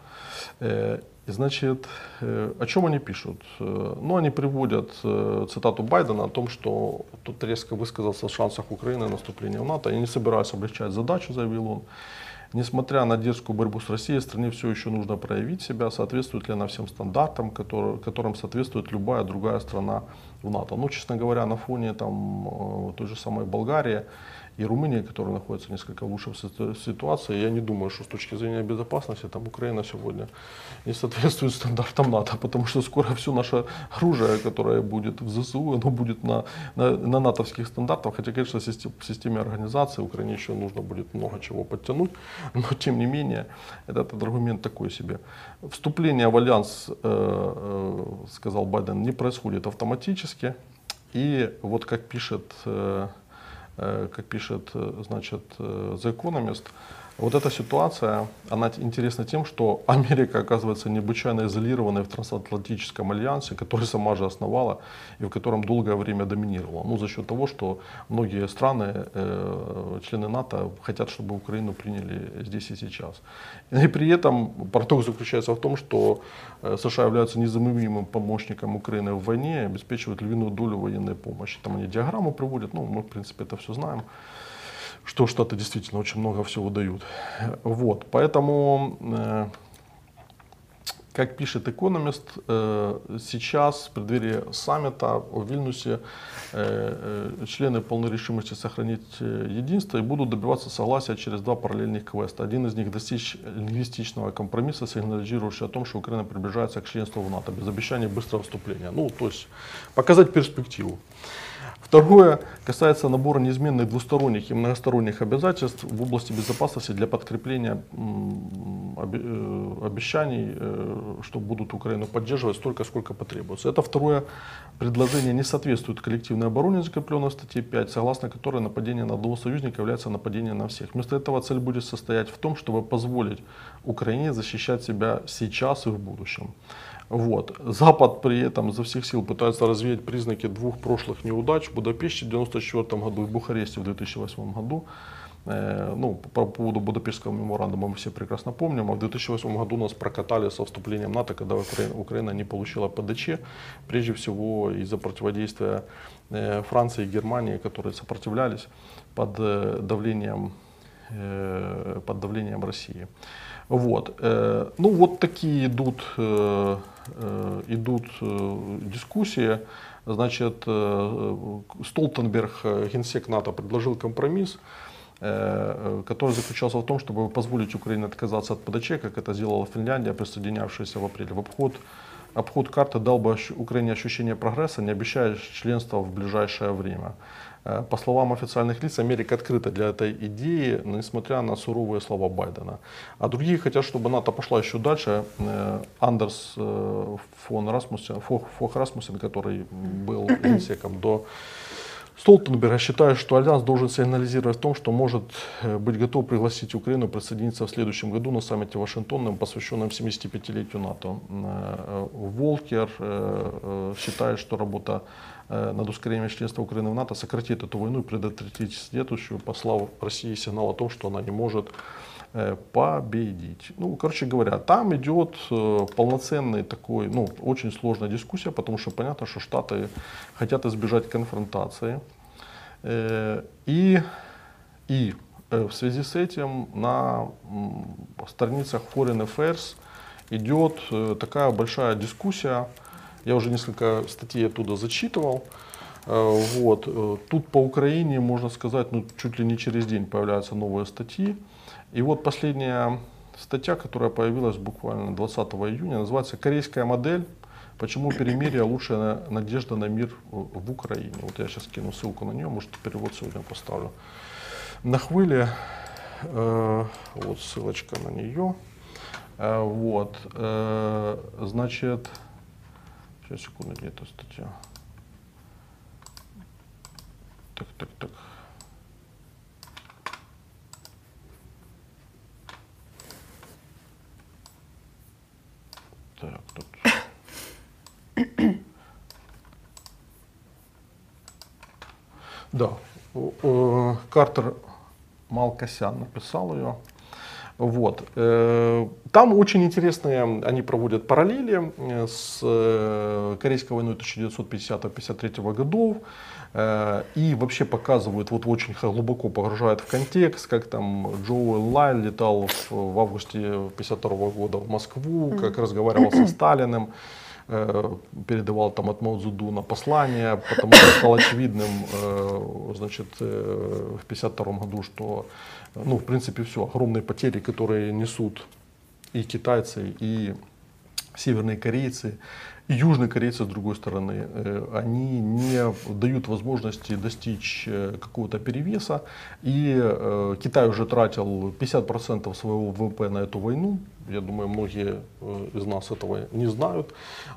B: Э, Значит, э, о чем они пишут? Э, ну, они приводят э, цитату Байдена о том, что тут резко высказался о шансах Украины на наступление в НАТО. Я не собираюсь облегчать задачу, заявил он. Несмотря на дерзкую борьбу с Россией, стране все еще нужно проявить себя, соответствует ли она всем стандартам, который, которым соответствует любая другая страна в НАТО. Ну, честно говоря, на фоне там, той же самой Болгарии, и Румыния, которая находится несколько в ситуации. Я не думаю, что с точки зрения безопасности там Украина сегодня не соответствует стандартам НАТО, потому что скоро все наше оружие, которое будет в ЗСУ, оно будет на, на, на натовских стандартах. Хотя, конечно, в системе организации Украине еще нужно будет много чего подтянуть, но тем не менее, этот аргумент такой себе. Вступление в альянс, э, э, сказал Байден, не происходит автоматически. И вот как пишет Э, как пишет значит, The Economist, вот эта ситуация, она интересна тем, что Америка оказывается необычайно изолированной в трансатлантическом альянсе, который сама же основала и в котором долгое время доминировала. Ну, за счет того, что многие страны, э, члены НАТО, хотят, чтобы Украину приняли здесь и сейчас. И при этом парадокс заключается в том, что э, США являются незамедлимым помощником Украины в войне, обеспечивают львиную долю военной помощи. Там они диаграмму приводят, ну, мы, в принципе, это все знаем что Штаты действительно очень много всего дают. Вот, поэтому, э, как пишет Economist, э, сейчас в преддверии саммита в Вильнюсе э, члены полной решимости сохранить единство и будут добиваться согласия через два параллельных квеста. Один из них достичь лингвистичного компромисса, сигнализирующий о том, что Украина приближается к членству в НАТО без обещания быстрого вступления. Ну, то есть показать перспективу. Второе касается набора неизменных двусторонних и многосторонних обязательств в области безопасности для подкрепления э, обещаний, э, что будут Украину поддерживать столько, сколько потребуется. Это второе предложение не соответствует коллективной обороне, закрепленной в статье 5, согласно которой нападение на одного союзника является нападением на всех. Вместо этого цель будет состоять в том, чтобы позволить Украине защищать себя сейчас и в будущем. Вот. Запад при этом за всех сил пытается развеять признаки двух прошлых неудач в Будапеште в 1994 году и в Бухаресте в 2008 году. Э, ну, по поводу Будапештского меморандума мы все прекрасно помним. А в 2008 году нас прокатали со вступлением НАТО, когда Украина, Украина не получила ПДЧ, прежде всего из-за противодействия э, Франции и Германии, которые сопротивлялись под э, давлением, под давлением России. Вот. Ну вот такие идут Э, идут э, дискуссии. Значит, э, Столтенберг, генсек НАТО, предложил компромисс, который заключался в том, чтобы позволить Украине отказаться от ПДЧ, как это сделала Финляндия, присоединявшаяся в апреле. В обход, обход карты дал бы Украине ощущение прогресса, не обещая членства в ближайшее время. Э, по словам официальных лиц, Америка открыта для этой идеи, несмотря на суровые слова Байдена. А другие хотят, чтобы НАТО пошла еще дальше. Э, Андерс э, фон Расмуссен, Фог, Фог Расмуссен, который был генсеком до Столтенберга считает, что Альянс должен сигнализировать в том, что может быть готов пригласить Украину присоединиться в следующем году на саммите Вашингтона, посвященном 75-летию НАТО. Волкер считает, что работа Э, над ускорением членства Украины в НАТО сократит эту войну и предотвратит следующую, послав России сигнал о том, что она не может э, победить. Ну, короче говоря, там идет э, полноценный такой, ну, очень сложная дискуссия, потому что понятно, что Штаты хотят избежать конфронтации. И, и в связи с этим на страницах Foreign Affairs идет э, такая большая дискуссия. Я уже несколько статей оттуда зачитывал. Э, вот. Э, тут по Украине, можно сказать, ну, чуть ли не через день появляются новые статьи. И вот последняя статья, которая появилась буквально 20 июня, называется «Корейская модель. Почему перемирие лучшая надежда на мир в Украине». Вот я сейчас кину ссылку на нее, может перевод сегодня поставлю. На хвыле, э, вот ссылочка на нее. Э, вот, э, значит, сейчас секунду, где эта статья? Так, так, так. Так, тут. Да, Картер Малкосян написал ее. Вот. Э, там очень интересные, они проводят параллели э, с э, Корейской войной 1950-53 годов. И вообще показывают, вот очень глубоко погружают в контекст, как там Джоуэл Лай летал в, в августе 1952 года в Москву, как разговаривал со Сталиным передавал там от Мао Цзэдуна послание, потому что стало очевидным значит, в 1952 году, что ну, в принципе, все, огромные потери, которые несут и китайцы, и северные корейцы, и южные корейцы, с другой стороны, э, они не дают возможности достичь э, какого-то перевеса. И э, Китай уже тратил 50% своего ВВП на эту войну. Я думаю, многие из нас этого не знают.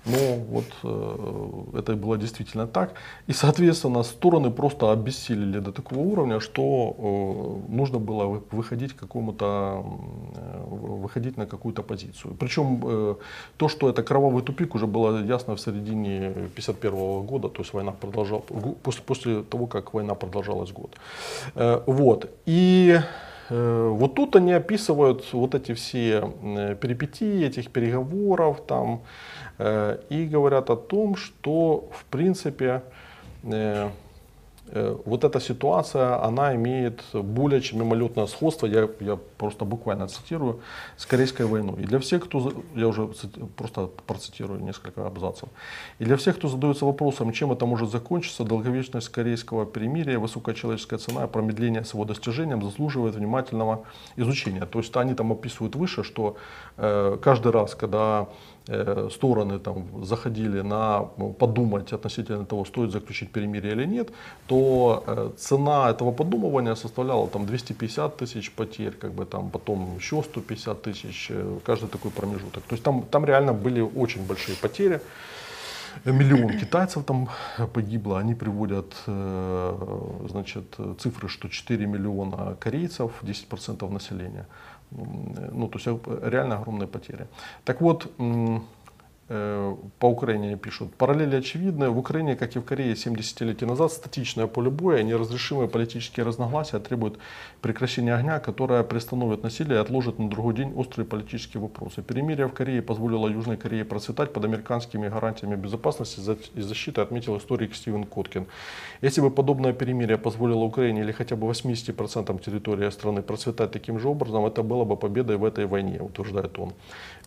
B: Но вот это было действительно так. И, соответственно, стороны просто обессилели до такого уровня, что нужно было выходить, какому-то, выходить на какую-то позицию. Причем то, что это кровавый тупик, уже было ясно в середине 1951 года, то есть война продолжалась, после, после того, как война продолжалась год. Э, вот. И э, вот тут они описывают вот эти все э, перипетии этих переговоров там и говорят о том, что в принципе Э, вот эта ситуация, она имеет более чем мимолетное сходство, я, я просто буквально цитирую, с Корейской войной. И для всех, кто, я уже просто процитирую несколько абзацев, и для всех, кто задается вопросом, чем это может закончиться, долговечность корейского перемирия, высокая человеческая цена, промедление с его достижением заслуживает внимательного изучения. То есть они там описывают выше, что э, каждый раз, когда Э, стороны там, заходили на ну, подумать относительно того, стоит заключить перемирие или нет, то э, цена этого подумывания составляла там, 250 тысяч потерь, как бы, там, потом еще 150 тысяч, э, каждый такой промежуток. То есть там, там реально были очень большие потери. Миллион китайцев там погибло, они приводят значит, цифры, что 4 миллиона корейцев, 10% населения. Ну, то есть э, реально огромные потери. Так вот, по Украине пишут. Параллели очевидны. В Украине, как и в Корее 70 лет назад, статичное поле боя, неразрешимые политические разногласия требуют прекращения огня, которое приостановит насилие и отложит на другой день острые политические вопросы. Перемирие в Корее позволило Южной Корее процветать под американскими гарантиями безопасности и защиты, отметил историк Стивен Коткин. Если бы подобное перемирие позволило Украине или хотя бы 80% территории страны процветать таким же образом, это было бы победой в этой войне, утверждает он.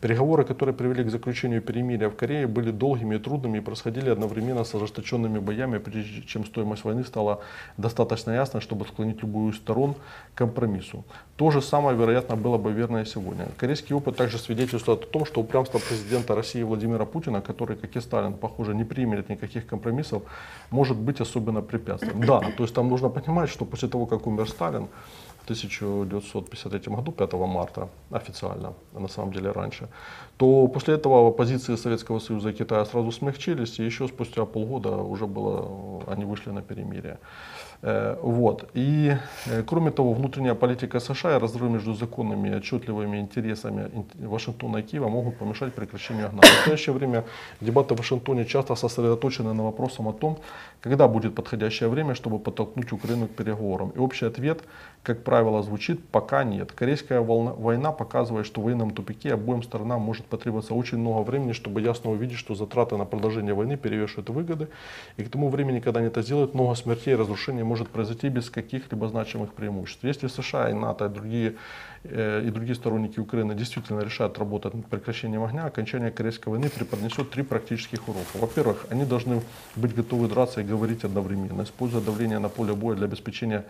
B: Переговоры, которые привели к заключению перемирия в Корее, были долгими и трудными и происходили одновременно с ожесточенными боями, прежде чем стоимость войны стала достаточно ясной, чтобы склонить любую из сторон к компромиссу. То же самое, вероятно, было бы верно и сегодня. Корейский опыт также свидетельствует о том, что упрямство президента России Владимира Путина, который, как и Сталин, похоже, не примет никаких компромиссов, может быть особенно препятствием. Да, то есть там нужно понимать, что после того, как умер Сталин, 1953 году, 5 марта, официально, на самом деле раньше, то после этого позиции Советского Союза и Китая сразу смягчились, и еще спустя полгода уже было, они вышли на перемирие. Э, вот. И э, кроме того, внутренняя политика США и разрыв между законными и отчетливыми интересами Вашингтона и Киева могут помешать прекращению огня. В настоящее время дебаты в Вашингтоне часто сосредоточены на вопросом о том, когда будет подходящее время, чтобы подтолкнуть Украину к переговорам. И общий ответ, как правило, звучит «пока нет». Корейская война показывает, что в военном тупике обоим сторонам может потребоваться очень много времени, чтобы ясно увидеть, что затраты на продолжение войны перевешивают выгоды. И к тому времени, когда они это сделают, много смертей и разрушений может произойти без каких-либо значимых преимуществ. Если США и НАТО и другие, э, и другие сторонники Украины действительно решат работать над прекращением огня, окончание Корейской войны преподнесет три практических урока. Во-первых, они должны быть готовы драться и говорить одновременно, используя давление на поле боя для обеспечения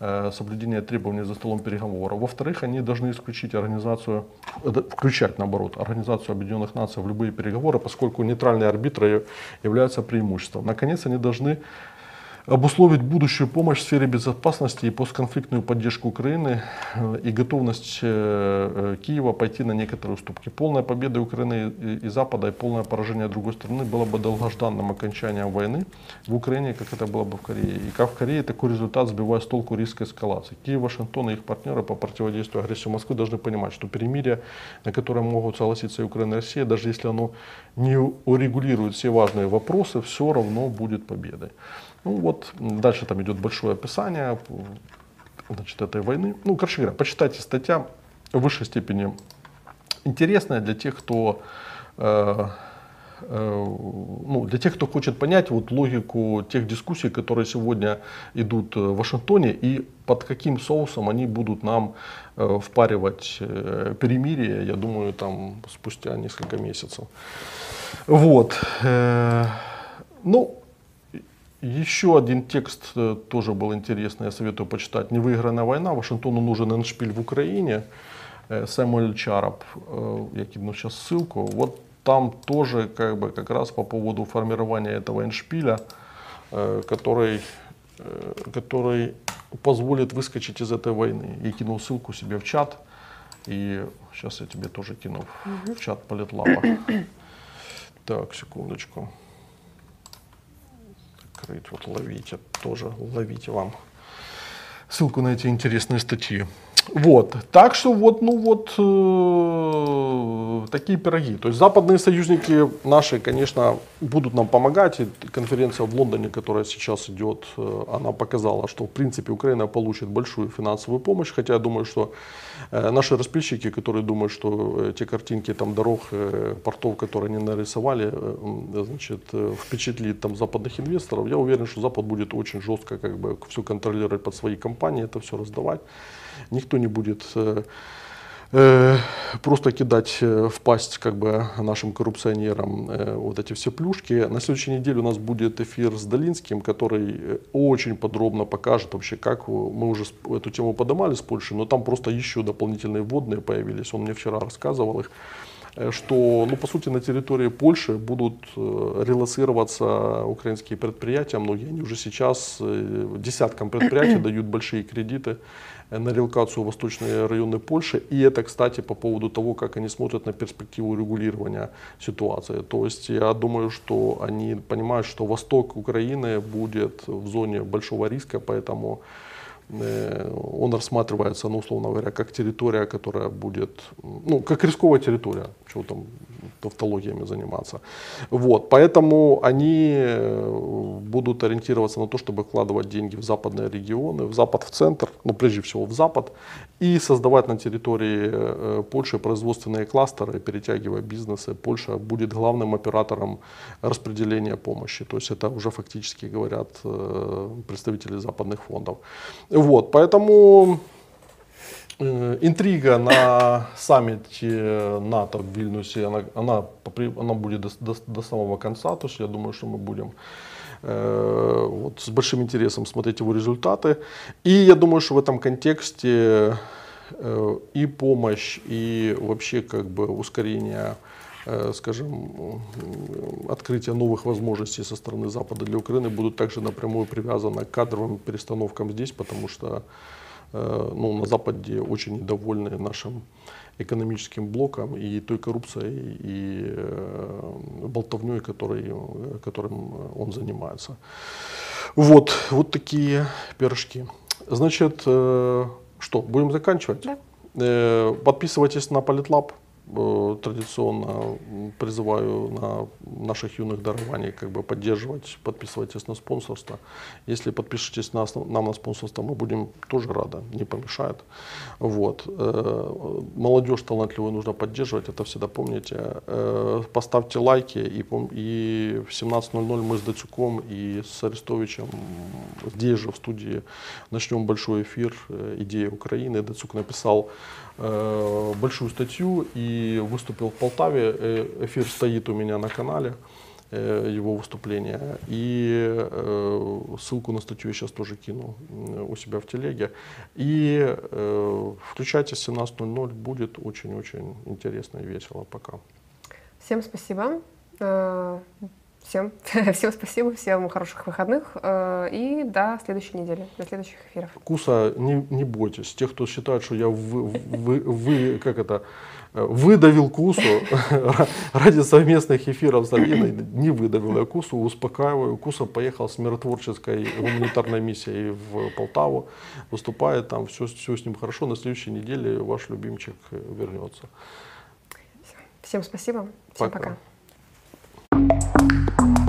B: э, соблюдения требований за столом переговоров. Во-вторых, они должны исключить организацию, э, включать наоборот, Организацию Объединенных Наций в любые переговоры, поскольку нейтральные арбитры являются преимуществом. Наконец, они должны обусловить будущую помощь в сфере безопасности и постконфликтную поддержку Украины э, и готовность э, э, Киева пойти на некоторые уступки. Полная победа Украины и Запада и полное поражение другой стороны было бы долгожданным окончанием войны в Украине, как это было бы в Корее. И как в Корее, такой результат сбивает с толку риск эскалации. Киев, Вашингтон и их партнеры по противодействию агрессии Москвы должны понимать, что перемирие, на которое могут согласиться и Украина и Россия, даже если оно не урегулирует все важные вопросы, все равно будет победой. Ну вот, дальше там идет большое описание значит, этой войны. Ну, короче говоря, почитайте статья в высшей степени интересная для тех, кто э, э, ну, для тех, кто хочет понять вот логику тех дискуссий, которые сегодня идут в Вашингтоне и под каким соусом они будут нам э, впаривать э, перемирие, я думаю, там спустя несколько месяцев. Вот. Э, ну, еще один текст э, тоже был интересный, я советую почитать. «Невыигранная война. Вашингтону нужен эншпиль в Украине». Э, Сэмюэль Чарап, э, я кину сейчас ссылку. Вот там тоже как, бы, как раз по поводу формирования этого эншпиля, который, который позволит выскочить из этой войны. Я кинул ссылку себе в чат. И сейчас я тебе тоже кину в чат Политлава. Так, секундочку открыть. Вот ловите, тоже ловите вам ссылку на эти интересные статьи. Вот, так что вот, ну вот э, такие пироги. То есть западные союзники наши, конечно, будут нам помогать. И конференция в Лондоне, которая сейчас идет, э, она показала, что в принципе Украина получит большую финансовую помощь. Хотя я думаю, что э, наши распильщики, которые думают, что э, те картинки там дорог, э, портов, которые они нарисовали, э, значит, э, впечатлит там западных инвесторов, я уверен, что Запад будет очень жестко как бы все контролировать под свои компании, это все раздавать никто не будет э, э, просто кидать э, в пасть как бы нашим коррупционерам вот эти все плюшки. На следующей неделе у нас будет эфир с Долинским, который очень подробно покажет вообще, как мы уже эту тему поднимали с Польшей, но там просто еще дополнительные вводные появились. Он мне вчера рассказывал их что, ну, по сути, на территории Польши будут релацироваться украинские предприятия, многие они уже сейчас десяткам предприятий дают большие кредиты на релокацию в восточные районы Польши. И это, кстати, по поводу того, как они смотрят на перспективу регулирования ситуации. То есть я думаю, что они понимают, что восток Украины будет в зоне большого риска, поэтому э, он рассматривается, ну, условно говоря, как территория, которая будет, ну, как рисковая территория, чего там тавтологиями заниматься. Вот, поэтому они э, будут ориентироваться на то, чтобы вкладывать деньги в западные регионы, в запад, в центр, ну прежде всего в запад, и создавать на территории э, Польши производственные кластеры, перетягивая бизнесы. Польша будет главным оператором распределения помощи. То есть это уже фактически говорят э, представители западных фондов. Вот, поэтому интрига на саммите НАТО в Вильнюсе, она, она, она будет до, до, до самого конца, то есть я думаю, что мы будем э, вот, с большим интересом смотреть его результаты. И я думаю, что в этом контексте э, и помощь, и вообще как бы ускорение э, скажем, открытие новых возможностей со стороны Запада для Украины будут также напрямую привязаны к кадровым перестановкам здесь, потому что Э, ну, на Западе очень недовольны нашим экономическим блоком и той коррупцией и э, болтовней, который, которым он занимается. Вот, вот такие пирожки. Значит, э, что, будем заканчивать? Да. Подписывайтесь на Политлаб. Э, традиционно призываю на наших юных дарований как бы поддерживать, подписывайтесь на спонсорство. Если подпишетесь на, нам на спонсорство, мы будем тоже рады, не помешает. Вот. Э, молодежь талантливую нужно поддерживать, это всегда помните. Э, поставьте лайки и, и в 17.00 мы с Дацюком и с Арестовичем здесь же в студии начнем большой эфир «Идея Украины». Дацюк написал большую статью и выступил в Полтаве. Э, эфир стоит у меня на канале, э, его выступление. И э, ссылку на статью я сейчас тоже кину у себя в телеге. И включайте 17.00, будет очень-очень интересно и весело. Пока.
A: Всем спасибо. Всем, всем спасибо, всем хороших выходных и до следующей недели, до следующих эфиров.
B: Куса, не, не бойтесь. Тех, кто считает, что я вы, вы, вы как это, выдавил Кусу ради совместных эфиров с Алиной, не выдавил я Кусу, успокаиваю. Куса поехал с миротворческой гуманитарной миссией в Полтаву, выступает там, все, все с ним хорошо. На следующей неделе ваш любимчик вернется.
A: Всем спасибо, всем пока. пока. Thank you.